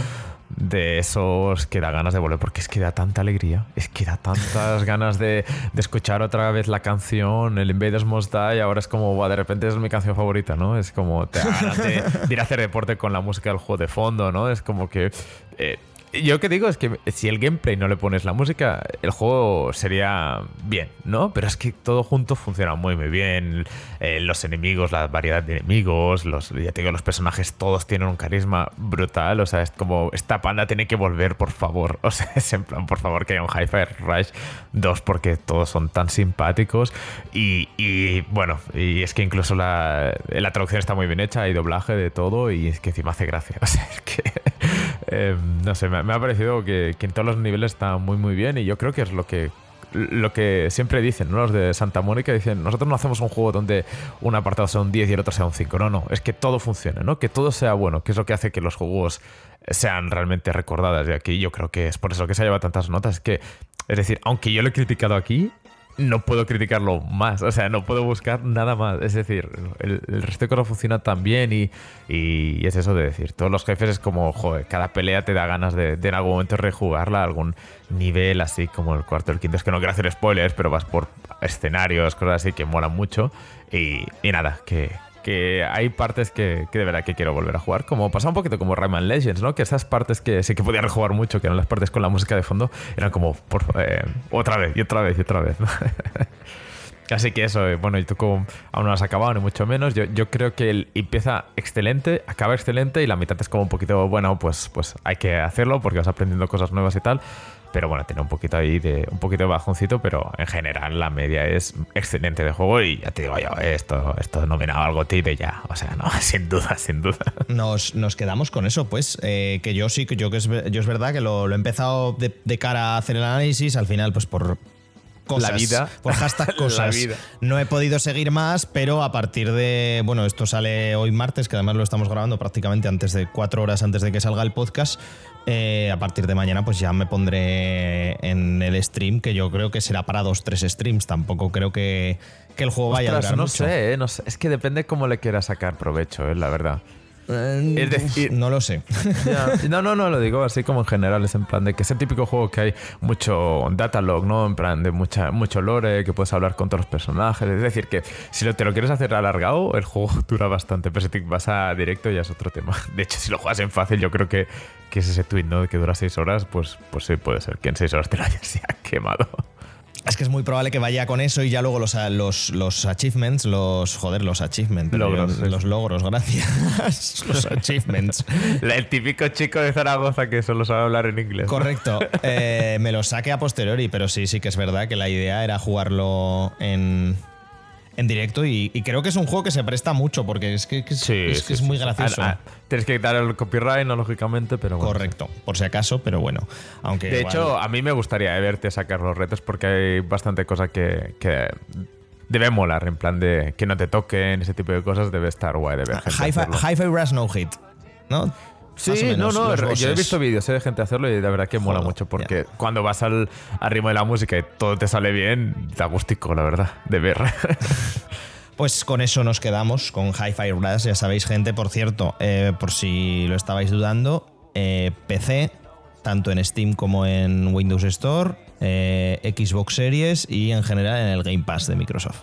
de esos que da ganas de volver porque es que da tanta alegría, es que da tantas ganas de, escuchar otra vez la canción, el Invaders Must Die, ahora es como, de repente es mi canción favorita, ¿no? Es como te da ganas de, ir a hacer deporte con la música del juego de fondo, ¿no? Es como que... Eh, yo que digo es que si el gameplay no le pones la música, el juego sería bien, ¿no? Pero es que todo junto funciona muy, muy bien. Eh, los enemigos, la variedad de enemigos, los, ya te digo, los personajes todos tienen un carisma brutal. O sea, es como, esta panda tiene que volver, por favor. O sea, es en plan, por favor, que haya un Hi-Fi Rush 2 porque todos son tan simpáticos. Y, y, bueno, y es que incluso la, la traducción está muy bien hecha, hay doblaje de todo y es que encima hace gracia. O sea, es que, eh, no sé, me, me, ha parecido que, en todos los niveles está muy muy bien y yo creo que es lo que lo que siempre dicen, ¿no? Los de Santa Mónica dicen, nosotros no hacemos un juego donde un apartado sea un 10 y el otro sea un 5. No, no, es que todo funcione, ¿no? Que todo sea bueno, que es lo que hace que los juegos sean realmente recordadas. Y aquí yo creo que es por eso que se lleva tantas notas. que, es decir, aunque yo lo he criticado aquí, no puedo criticarlo más, o sea, no puedo buscar nada más. Es decir, el, resto de cosas funciona tan bien y, y, es eso de decir, todos los jefes es como, joder, cada pelea te da ganas de, en algún momento rejugarla algún nivel así como el cuarto o el quinto. Es que no quiero hacer spoilers, pero vas por escenarios, cosas así que molan mucho y nada, que, que hay partes que, que, de verdad que quiero volver a jugar. Como pasa un poquito como Rayman Legends, ¿no? Que esas partes que sí que podía rejugar mucho, que eran las partes con la música de fondo, eran como por, eh, otra vez y otra vez y otra vez. Así que eso, eh, bueno, y tú como aún no has acabado, ni mucho menos. Yo, yo creo que él empieza excelente, acaba excelente y la mitad es como un poquito, bueno, pues, pues hay que hacerlo porque vas aprendiendo cosas nuevas y tal. Pero bueno, tiene un poquito ahí de un poquito de bajoncito, pero en general la media es excelente de juego y ya te digo yo, esto, esto nominado algo de ya. O sea, no, sin duda, sin duda. Nos, nos quedamos con eso, pues. Eh, que yo sí, que yo que es, yo es verdad que lo, lo he empezado de, de, cara a hacer el análisis, al final, pues por, Cosas, la vida. Por hashtag cosas. vida. No he podido seguir más, pero a partir de. Bueno, esto sale hoy martes, que además lo estamos grabando prácticamente antes de cuatro horas antes de que salga el podcast. Eh, a partir de mañana, pues ya me pondré en el stream, que yo creo que será para dos, tres streams. Tampoco creo que, que el juego vaya a durar no mucho. Sé, eh, no sé, Es que depende cómo le quieras sacar provecho, eh, la verdad. Eh, Es decir- no lo sé. No, no, no, lo digo así como en general, es en plan de que es el típico juego que hay mucho datalog, ¿no? En plan de mucha, mucho lore, que puedes hablar con todos los personajes. Es decir, que si lo, te lo quieres hacer alargado, el juego dura bastante, pero si te vas a directo ya es otro tema. De hecho, si lo juegas en fácil, yo creo que, que es ese tweet, ¿no? Que dura 6 horas, pues, pues sí, puede ser que en 6 horas te lo hayas ya quemado. Es que es muy probable que vaya con eso y ya luego los, los, los achievements, los. Joder, los achievements. Logros, Los, logros, gracias. los achievements. El típico chico de Zaragoza que solo sabe hablar en inglés. Correcto. Eh, me lo saqué a posteriori, pero sí, sí que es verdad que la idea era jugarlo en, en directo y, y creo que es un juego que se presta mucho porque es que, que es, Sí, es, sí, que es sí, muy gracioso. Ah, ah, tienes que quitar el copyright, no lógicamente, pero bueno. Correcto, por si acaso, pero bueno. Aunque De igual- hecho, a mí me gustaría verte sacar los retos porque hay bastante cosa que, que debe molar, en plan de que no te toquen, ese tipo de cosas, debe estar guay de ver hacerlo. Hi-Fi Rush No Hit, ¿no? Sí, no, menos, no, yo he visto vídeos eh, de gente hacerlo y de verdad que mola Joder, mucho porque cuando vas al, al ritmo de la música y todo te sale bien, da gustico, la verdad, de ver. Pues con eso nos quedamos, con Hi-Fi Rush, ya sabéis, gente, por cierto, eh, por si lo estabais dudando, eh, PC, tanto en Steam como en Windows Store, eh, Xbox Series y en general en el Game Pass de Microsoft.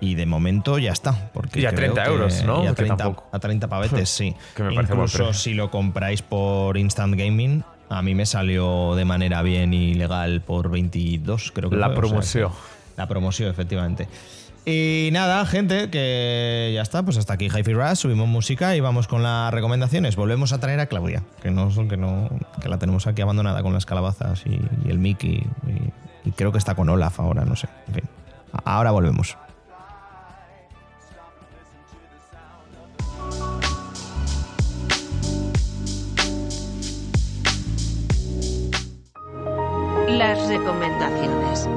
Y de momento ya está. Porque Y a creo 30 que- euros, ¿no? y a Que 30, tampoco. a 30 pavetes, sí. Que me parece Incluso si lo compráis por Instant Gaming, a mí me salió de manera bien y legal por 22, creo que La fue, o sea, promoción. la promoción, efectivamente. Y nada, gente, que ya está, pues hasta aquí Hi-Fi Rush, subimos música y vamos con las recomendaciones. Volvemos a traer a Claudia, que no que no que la tenemos aquí abandonada con las calabazas y, y el Mickey y, y creo que está con Olaf ahora, no sé. En fin. Ahora volvemos. Las recomendaciones.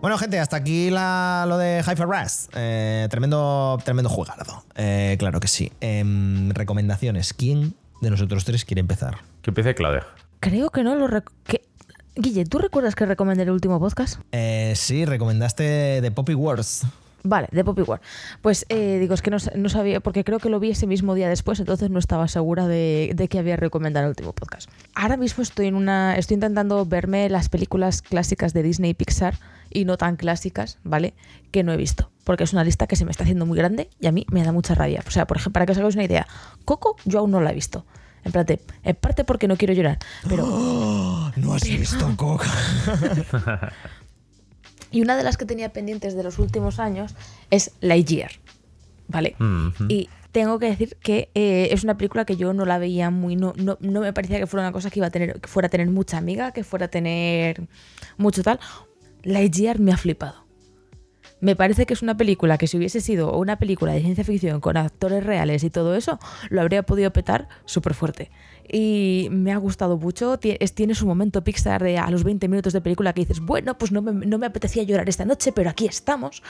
Bueno, gente, hasta aquí la- lo de Hi-Fi Rush. Eh, tremendo, tremendo juegardo. Eh, claro que sí. Em, recomendaciones. ¿Quién de nosotros tres quiere empezar? Que empiece Claudia. Creo que no lo... que- Guille, ¿tú recuerdas que recomendé el último podcast? Eh, sí, recomendaste The Poppy Wars. Vale, de Poppy War. Pues eh, digo, es que no, no sabía, porque creo que lo vi ese mismo día después, entonces no estaba segura de, de que había recomendado el último podcast. Ahora mismo estoy en una. Estoy intentando verme las películas clásicas de Disney y Pixar y no tan clásicas, ¿vale? Que no he visto. Porque es una lista que se me está haciendo muy grande y a mí me da mucha rabia. O sea, por ejemplo, para que os hagáis una idea, Coco yo aún no la he visto. En parte, en parte porque no quiero llorar, pero No has visto Coca. Y una de las que tenía pendientes de los últimos años es Lightyear, ¿vale? Y tengo que decir que eh, es una película que yo no la veía muy... No, no, no me parecía que fuera una cosa que, iba a tener, que fuera a tener mucha amiga, que fuera a tener mucho tal. Lightyear me ha flipado. Me parece que es una película que si hubiese sido una película de ciencia ficción con actores reales y todo eso, lo habría podido petar súper fuerte. Y me ha gustado mucho. Tiene su momento Pixar de a los 20 minutos de película que dices, bueno, pues no me, no me apetecía llorar esta noche, pero aquí estamos.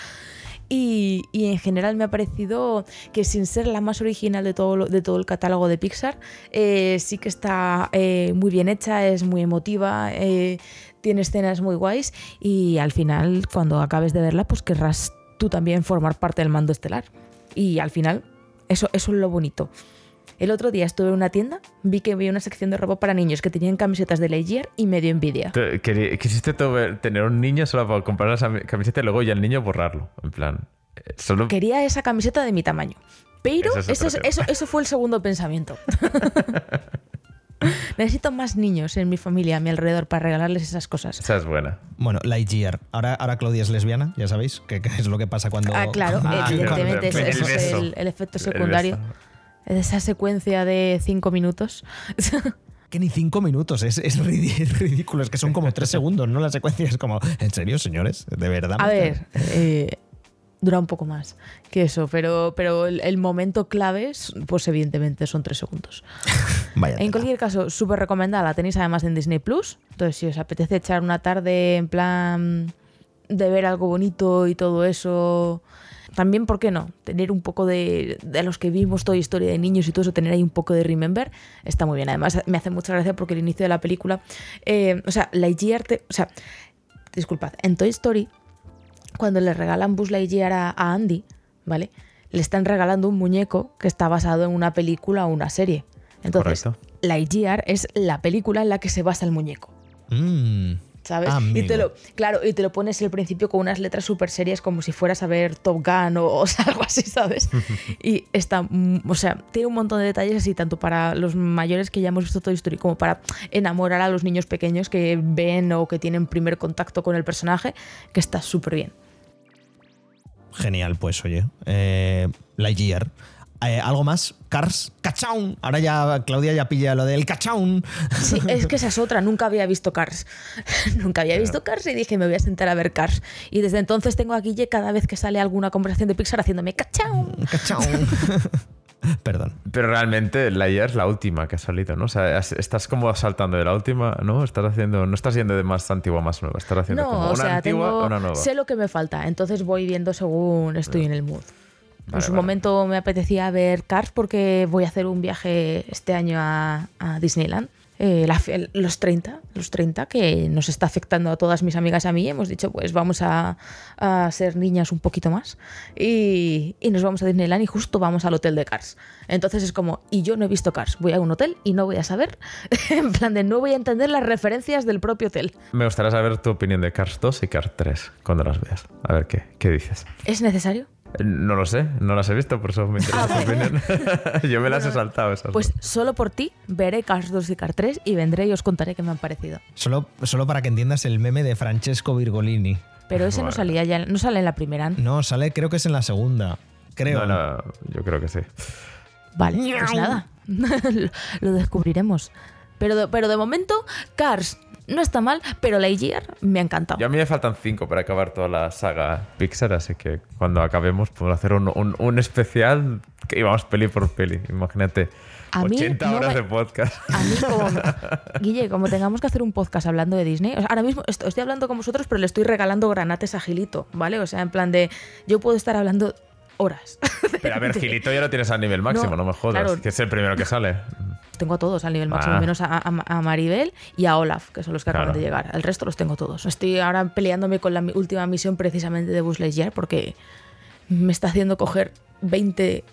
Y, y en general me ha parecido que sin ser la más original de todo, de todo el catálogo de Pixar, eh, sí que está eh, muy bien hecha, es muy emotiva, eh, tiene escenas muy guays y al final cuando acabes de verla pues querrás tú también formar parte del mando estelar. Y al final eso, eso es lo bonito. El otro día estuve en una tienda, vi que había una sección de ropa para niños que tenían camisetas de Lightyear y me dio envidia. Quisiste tener un niño solo para comprar la camiseta y luego ya el niño borrarlo. En plan, eh, solo Quería esa camiseta de mi tamaño. Pero es eso, tema. eso, eso fue el segundo pensamiento. Necesito más niños en mi familia, a mi alrededor, para regalarles esas cosas. esa es buena. Bueno, Lightyear. Ahora, ahora Claudia es lesbiana, ya sabéis, que, que es lo que pasa cuando. Ah, claro, cuando- evidentemente, el ese, ese es el, el efecto secundario. Esa secuencia de cinco minutos. Que ni cinco minutos, es, ridículo, es que son como tres segundos, ¿no? La secuencia es como, ¿en serio, señores? ¿De verdad? A ver, eh, dura un poco más que eso, pero, pero el, el momento clave, es, pues evidentemente son tres segundos. Vaya. En tela. cualquier caso, súper recomendada. La tenéis además en Disney Plus. Entonces, si os apetece echar una tarde en plan de ver algo bonito y todo eso. También, ¿por qué no? Tener un poco de, de los que vimos toda historia de niños y todo eso, tener ahí un poco de Remember, está muy bien. Además, me hace mucha gracia porque el inicio de la película, eh, o sea, Lightyear, te- o sea, disculpad, en Toy Story, cuando le regalan Buzz Lightyear a, a Andy, ¿vale? Le están regalando un muñeco que está basado en una película o una serie. Entonces, Correcto. Lightyear es la película en la que se basa el muñeco. Mm. ¿Sabes? Amigo. Y te lo, claro, y te lo pones al principio con unas letras súper serias como si fueras a ver Top Gun o, o sea, algo así, ¿sabes? y está, mm, o sea, tiene un montón de detalles así, tanto para los mayores que ya hemos visto Toy Story como para enamorar a los niños pequeños que ven o que tienen primer contacto con el personaje, que está súper bien. Genial, pues oye. Eh, Lightyear. Eh, ¿Algo más? Cars. ¡Cachaun! Ahora ya Claudia ya pilla lo del cachaun. Sí, es que esa es otra, nunca había visto Cars. nunca había visto Cars y dije, me voy a sentar a ver Cars. Y desde entonces tengo a Guille cada vez que sale alguna conversación de Pixar haciéndome cachao. ¡Cachaun! Perdón. Pero realmente la IA es la última que ha salido, ¿no? O sea, estás como saltando de la última, ¿no? Estás haciendo, no estás yendo de más antigua a más nueva, estás haciendo como una o sea, antigua tengo, o una nueva. sé lo que me falta, entonces voy viendo según estoy en el mood. En su vale. momento me apetecía ver Cars porque voy a hacer un viaje este año a, a Disneyland. eh, la los 30, los 30, que nos está afectando a todas mis amigas y a mí. Hemos dicho, pues vamos a, a ser niñas un poquito más y, y nos vamos a Disneyland y justo vamos al hotel de Cars. Entonces es como, y yo no he visto Cars, voy a un hotel y no voy a saber, en plan de no voy a entender las referencias del propio hotel. Me gustaría saber tu opinión de Cars 2 y Cars 3 cuando las veas. A ver qué, qué dices. ¿Es necesario? No lo sé, no las he visto, por eso me interesa tu opinión. Yo me las he saltado esas. Ah, Pues dos. solo por ti veré Cars 2 y Cars 3 y vendré y os contaré qué me han parecido. Solo, solo para que entiendas el meme de Francesco Virgolini. Pero ese no salía ya, no sale en la primera. No, sale, creo que es en la segunda. Creo. No, no, yo creo que sí. Vale, pues nada, lo descubriremos. Pero de, pero de momento, Cars no está mal, pero Lightyear me ha encantado. Y a mí me faltan cinco para acabar toda la saga Pixar, así que cuando acabemos podemos hacer un, un- un especial que íbamos peli por peli. Imagínate, A mí 80 no horas de podcast. A mí, como, Guille, como tengamos que hacer un podcast hablando de Disney, o sea, ahora mismo est- estoy hablando con vosotros, pero le estoy regalando granates a Gilito, ¿vale? O sea, en plan de, yo puedo estar hablando horas. Pero a ver, Gilito ya lo tienes al nivel máximo, no, No, me jodas, claro. que es el primero que sale. Tengo a todos al nivel máximo, Ah. menos a, a- a Maribel y a Olaf, que son los que acaban de llegar. El resto los tengo todos. Estoy ahora peleándome con la última misión precisamente de Buzz Lightyear porque me está haciendo coger 20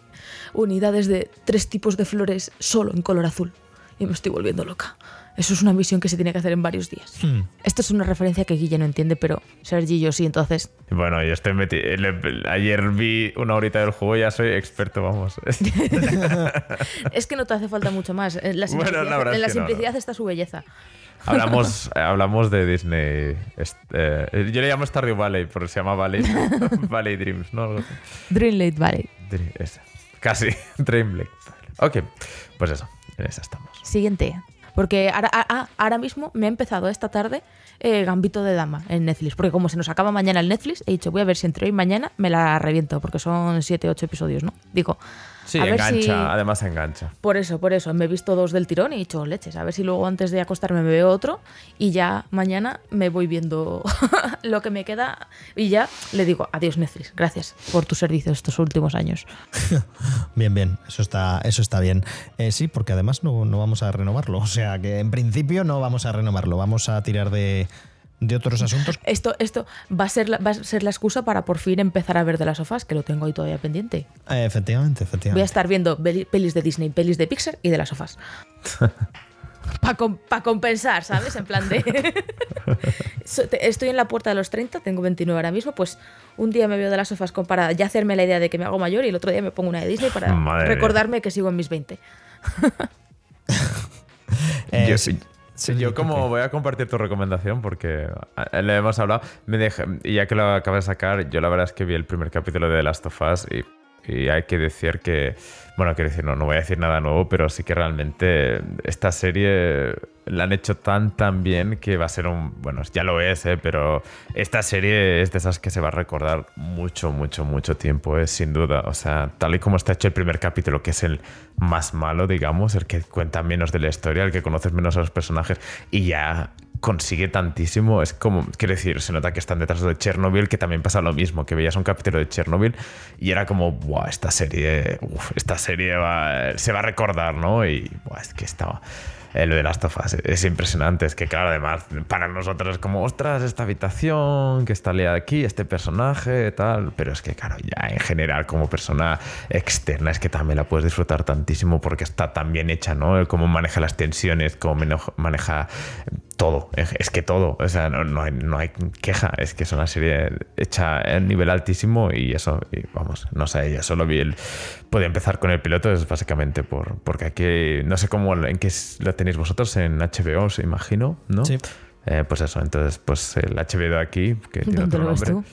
unidades de tres tipos de flores solo en color azul. Y me estoy volviendo loca. Eso es una misión que se tiene que hacer en varios días. Hmm. Esto es una referencia que Guille no entiende, pero Sergi y yo sí, entonces Bueno, yo estoy meti- le- Ayer vi una horita del juego ya soy experto, vamos. es que no te hace falta mucho más. En la Bueno, simplicidad, la en la no, simplicidad no. está su belleza. hablamos, hablamos de Disney. eh, yo le llamo Stardew Valley, porque se llama Valley, Valley Dreams, ¿no? Dreamlight Valley. Dream- esa. Casi, Dreamlake. Ok, pues eso, en esa estamos. Siguiente. Porque ahora, ah, ah, ahora mismo me ha empezado esta tarde eh, Gambito de Dama en Netflix. Porque como se nos acaba mañana el Netflix, he dicho, voy a ver si entre hoy y mañana me la reviento. Porque son 7, 8 episodios, ¿no? Digo, Sí, a ver engancha, si- además engancha. Por eso, por eso. Me he visto dos del tirón y he dicho, leches, a ver si luego antes de acostarme me veo otro y ya mañana me voy viendo lo que me queda y ya le digo, adiós Netflix, gracias por tu servicio estos últimos años. Bien, bien, eso está, eso está bien. Eh, sí, porque además no, no vamos a renovarlo. O sea que en principio no vamos a renovarlo. Vamos a tirar de, de otros asuntos. Esto, esto va, a ser la, va a ser la excusa para por fin empezar a ver de las sofás, que lo tengo ahí todavía pendiente. Eh, efectivamente, Voy a efectivamente. estar viendo peli- pelis de Disney, pelis de Pixar y de las sofás. Para compensar, ¿sabes? En plan de... Estoy en la puerta de los 30, tengo 29 ahora mismo, pues un día me veo de las sofás para ya hacerme la idea de que me hago mayor y el otro día me pongo una de Disney para Madre mía. recordarme que sigo en mis 20. Eh, yo, sí, sí, yo como voy a compartir tu recomendación porque eh, le hemos hablado, me dejé, y ya que lo acabas de sacar, yo la verdad es que vi el primer capítulo de The Last of Us y, y hay que decir que, bueno, quiero decir, no, no voy a decir nada nuevo, pero sí que realmente esta serie la han hecho tan tan bien que va a ser un, bueno, ya lo es, eh, pero esta serie es de esas que se va a recordar mucho, mucho, mucho tiempo, eh, sin duda. O sea, tal y como está hecho el primer capítulo, que es el más malo, digamos, el que cuenta menos de la historia, el que conoces menos a los personajes y ya consigue tantísimo. Es como, quiero decir, se nota que están detrás de Chernobyl, que también pasa lo mismo, que veías un capítulo de Chernobyl y era como, wow, esta serie, uf, esta serie se va a recordar, ¿no? Y buah, es que estaba. eh, lo de las tofas es impresionante. Es que, claro, además, para nosotros es como, ostras, esta habitación que está liada aquí, este personaje, tal. Pero es que, claro, ya en general, como persona externa, es que también la puedes disfrutar tantísimo porque está tan bien hecha, ¿no? El Cómo maneja las tensiones, cómo maneja todo. Es que todo. O sea, no, no hay, no hay queja. Es que es una serie hecha en nivel altísimo y eso, y vamos, no sé, ya solo vi el. Podía empezar con el piloto, es básicamente por, porque aquí, no sé cómo, en qué lo tenéis vosotros, en HBO, os imagino, ¿no? Sí. Eh, pues eso, entonces, pues el HBO aquí, que tiene ¿Dónde otro lo ves nombre.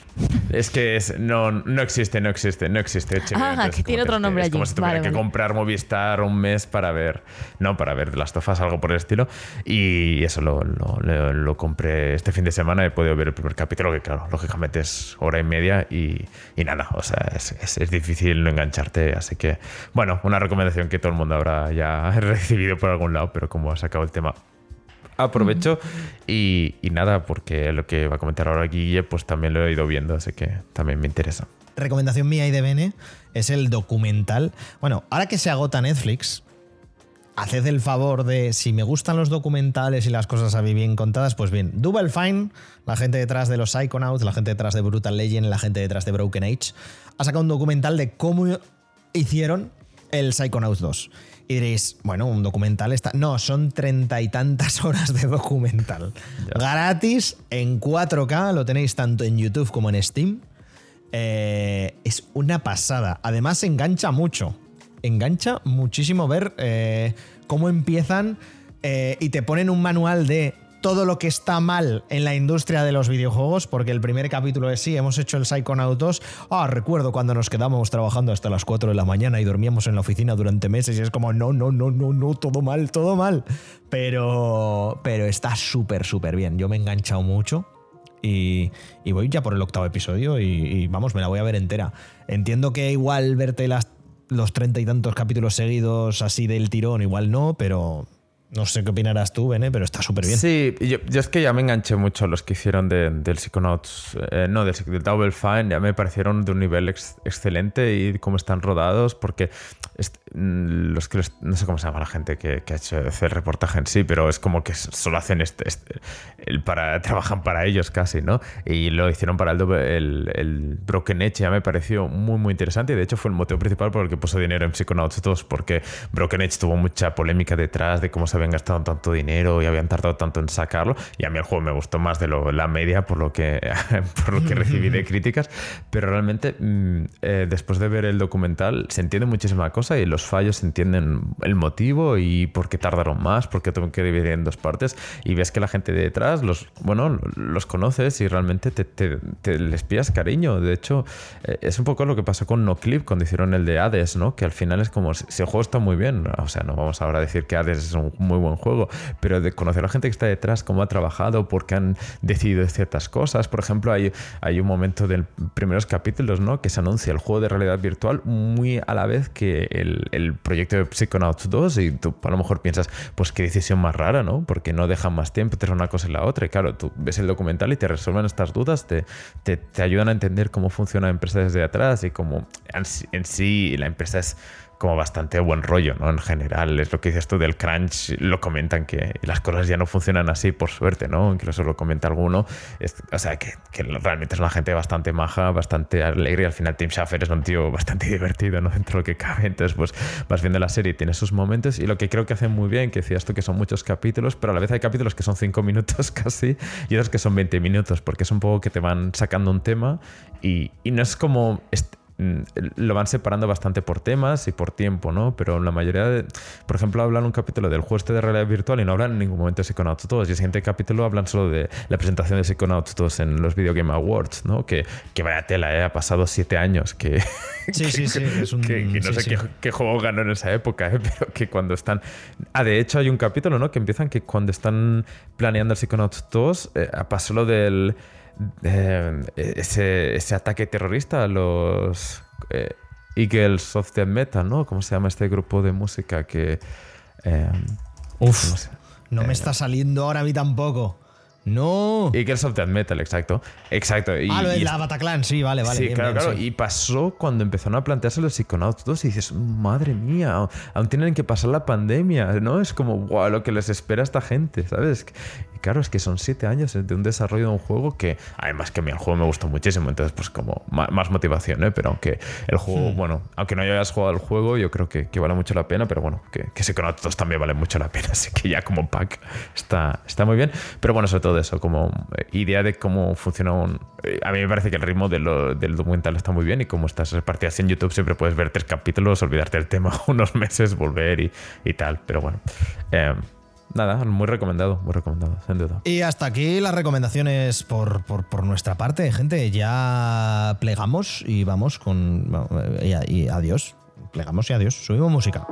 Es que es, no, no existe, no existe, no existe HBO. Ah, entonces que tiene como otro nombre es como allí. si tuviera Vale, que vale. comprar Movistar un mes para ver, no, para ver las tofas, algo por el estilo. Y eso lo, lo, lo- lo compré este fin de semana. He podido ver el primer capítulo, que claro, lógicamente es hora y media y, y nada, o sea, es, es- es difícil no engancharte. Así que, bueno, una recomendación que todo el mundo habrá ya recibido por algún lado, pero como ha sacado el tema, aprovecho y, y nada, porque lo que va a comentar ahora Guille, pues también lo he ido viendo, así que también me interesa. Recomendación mía y de Bene es el documental. Bueno, ahora que se agota Netflix, haced el favor de, si me gustan los documentales y las cosas así bien contadas, pues bien, Double Fine, la gente detrás de los Psychonauts, la gente detrás de Brutal Legend, la gente detrás de Broken Age, ha sacado un documental de cómo hicieron el Psychonauts 2. Y diréis, bueno, un documental está. No, son treinta y tantas horas de documental. Gratis, en 4K, lo tenéis tanto en YouTube como en Steam. Eh, es una pasada. Además, engancha mucho. Engancha muchísimo ver eh, cómo empiezan eh, y te ponen un manual de todo lo que está mal en la industria de los videojuegos, porque el primer capítulo es sí, hemos hecho el Psychonauts. Ah, recuerdo cuando nos quedábamos trabajando hasta las 4 de la mañana y dormíamos en la oficina durante meses y es como, no, no, no, no, no, todo mal, todo mal. Pero, pero está súper, súper bien. Yo me he enganchado mucho. Y, y voy ya por el octavo episodio y, vamos, me la voy a ver entera. Entiendo que igual verte los treinta y tantos capítulos seguidos así del tirón, igual no, pero no sé qué opinarás tú, Bene, pero está súper bien. Sí, yo, es que ya me enganché mucho los que hicieron de- del Psychonauts, eh, no, del, del Double Fine, ya me parecieron de un nivel ex- excelente y cómo están rodados, porque mm, los que los- no sé cómo se llama la gente que, que ha hecho ese reportaje en sí, pero es como que solo hacen este, este- el para, trabajan para ellos casi, ¿no? Y lo hicieron para el, el, el Broken Edge, ya me pareció muy, muy interesante y de hecho fue el motivo principal por el que puso dinero en Psychonauts 2, porque Broken Edge tuvo mucha polémica detrás de cómo se habían gastado tanto dinero y habían tardado tanto en sacarlo. Y a mí el juego me gustó más de lo, la media por lo que, por lo que recibí de críticas. Pero realmente, mm, eh, después de ver el documental, se entiende muchísima cosa y los fallos entienden el motivo y por qué tardaron más, por qué tengo que dividir en dos partes. Y ves que la gente de detrás, los, bueno, los conoces y realmente te, te- te les pillas cariño. De hecho, eh, es un poco lo que pasó con NoClip cuando hicieron el de Hades, ¿no? Que al final es como, si el juego está muy bien, o sea, no vamos ahora a decir que Hades es un muy buen juego, pero de conocer a la gente que está detrás, cómo ha trabajado, por qué han decidido ciertas cosas. Por ejemplo, hay, hay un momento de primeros capítulos, ¿no? Que se anuncia el juego de realidad virtual muy a la vez que el, proyecto de Psychonauts 2 y tú a lo mejor piensas, pues qué decisión más rara, ¿no? Porque no dejan más tiempo entre una cosa y la otra. Y claro, tú ves el documental y te resuelven estas dudas, te, te, te ayudan a entender cómo funciona la empresa desde atrás y cómo en sí la empresa es como bastante buen rollo, ¿no? En general, es lo que dices tú del crunch, lo comentan que las cosas ya no funcionan así, por suerte, ¿no? Incluso lo comenta alguno. Es- o sea, que, que realmente es una gente bastante maja, bastante alegre y al final Tim Schafer es un tío bastante divertido, ¿no? Dentro de lo que cabe. Entonces, pues vas viendo la serie tiene sus momentos y lo que creo que hacen muy bien, que decías tú que son muchos capítulos, pero a la vez hay capítulos que son 5 minutos casi y otros que son 20 minutos, porque es un poco que te van sacando un tema y, y no es como... est- mm, lo van separando bastante por temas y por tiempo, ¿no? Pero la mayoría de... Por ejemplo, hablan un capítulo del juego este de realidad virtual y no hablan en ningún momento de Psychonauts 2. Y el siguiente capítulo hablan solo de la presentación de Psychonauts 2 en los Video Game Awards, ¿no? Que, que vaya tela, ¿eh? Ha pasado siete años que... Sí, sí, sí. Es un, que, que no sí, sé sí. Qué, qué juego ganó en esa época, ¿eh? pero que cuando están... Ah, de hecho hay un capítulo, ¿no? Que empiezan que cuando están planeando el Psychonauts 2, eh, pasó lo del... de ese, ese ataque terrorista a los eh, Eagles of the Metal, ¿no? ¿Cómo se llama este grupo de música que... eh, Uf, ¿cómo se- no eh, me está saliendo ahora a mí tampoco. No. Eagles of the Metal, exacto. Exacto. Y, ah, lo de y la Bataclan, sí, vale, vale. sí, bien, claro, bien, claro. sí. Y pasó cuando empezaron a plantearse los Psychonauts 2 y dices, madre mía, aún tienen que pasar la pandemia, ¿no? Es como, guau, lo que les espera a esta gente, ¿sabes? Y claro, es que son siete años de un desarrollo de un juego que, además que a mí el juego me gustó muchísimo, entonces pues como más, motivación, ¿eh? Pero aunque el juego, Hmm. bueno, aunque no hayas jugado el juego, yo creo que, que vale mucho la pena, pero bueno, que, que Psychonauts 2 también vale mucho la pena, así que ya como pack está, está muy bien. Pero bueno, sobre todo eso, como eh, idea de cómo funciona un... eh, A mí me parece que el ritmo de lo- del documental está muy bien y como estás repartidas en YouTube siempre puedes ver tres capítulos, olvidarte del tema unos meses, volver y, y tal. Pero bueno, eh, nada, muy recomendado, muy recomendado, sin duda. Y hasta aquí las recomendaciones por, por- por nuestra parte, gente. Ya plegamos y vamos con. Y, y adiós. Plegamos y adiós. Subimos música.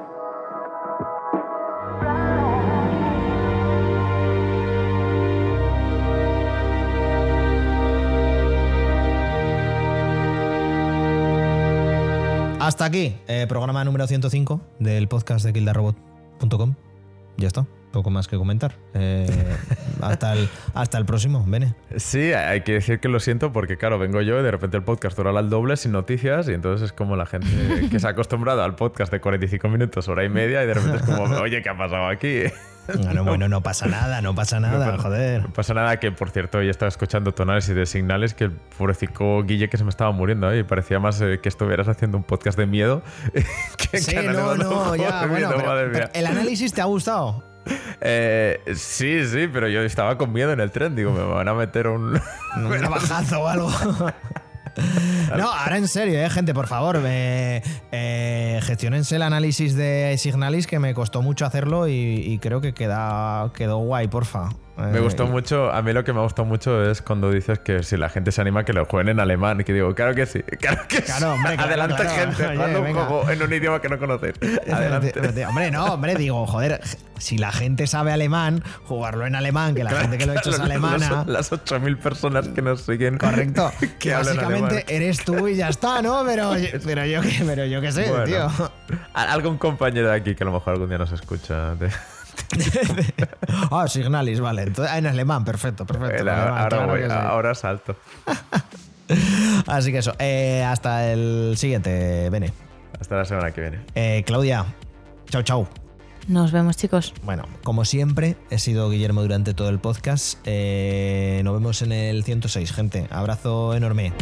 Hasta aquí, eh, programa número 105 del podcast de kildarrobot.com. Ya está. poco más que comentar. Eh, hasta, el, hasta el próximo, Bene. Sí, hay que decir que lo siento porque, claro, vengo yo y de repente el podcast dura al doble sin noticias y entonces es como la gente que se ha acostumbrado al podcast de 45 minutos, hora y media y de repente es como, oye, ¿qué ha pasado aquí? Bueno, bueno, no pasa nada, no pasa nada, joder. No pasa nada que, por cierto, ya estaba escuchando tu análisis de signales que el pobrecito Guille que se me estaba muriendo ahí. Parecía más eh, que estuvieras haciendo un podcast de miedo que Sí, que no, no, ya, de bueno, miedo, pero- madre pero mía. ¿el análisis te ha gustado? Eh, sí, sí, pero yo estaba con miedo en el tren. Digo, me van a meter un. Un navajazo o algo. No, ahora en serio, eh, gente, por favor, eh, gestionense el análisis de Signalis que me costó mucho hacerlo y, y creo que queda, quedó guay, porfa. Me gustó mucho, a mí lo que me ha gustado mucho es cuando dices que si la gente se anima que lo jueguen en alemán. Y que digo, claro que sí, claro que Claro, sí. hombre, claro, Adelante, claro. gente, Oye, un juego en un idioma que no. Adelante. Hombre, no, hombre, digo, joder, si la gente sabe alemán, jugarlo en alemán, que la gente que lo ha hecho es alemana. los- Las 8.000 personas que nos siguen. Correcto. que básicamente eres tú y ya está, ¿no? Pero, pero yo qué, pero yo qué sé, Bueno. tío. Algún compañero de aquí que a lo mejor algún día nos escucha. Ah, Signalis, vale. Entonces, en alemán, perfecto, perfecto. alemán, ahora, claro voy, que sí. ahora salto. Así que eso. eh, hasta el siguiente, Bene. Hasta la semana que viene. Eh, Claudia, chau, chau. Nos vemos, chicos. Bueno, como siempre, he sido Guillermo durante todo el podcast. Eh, nos vemos en el 106, gente. Abrazo enorme.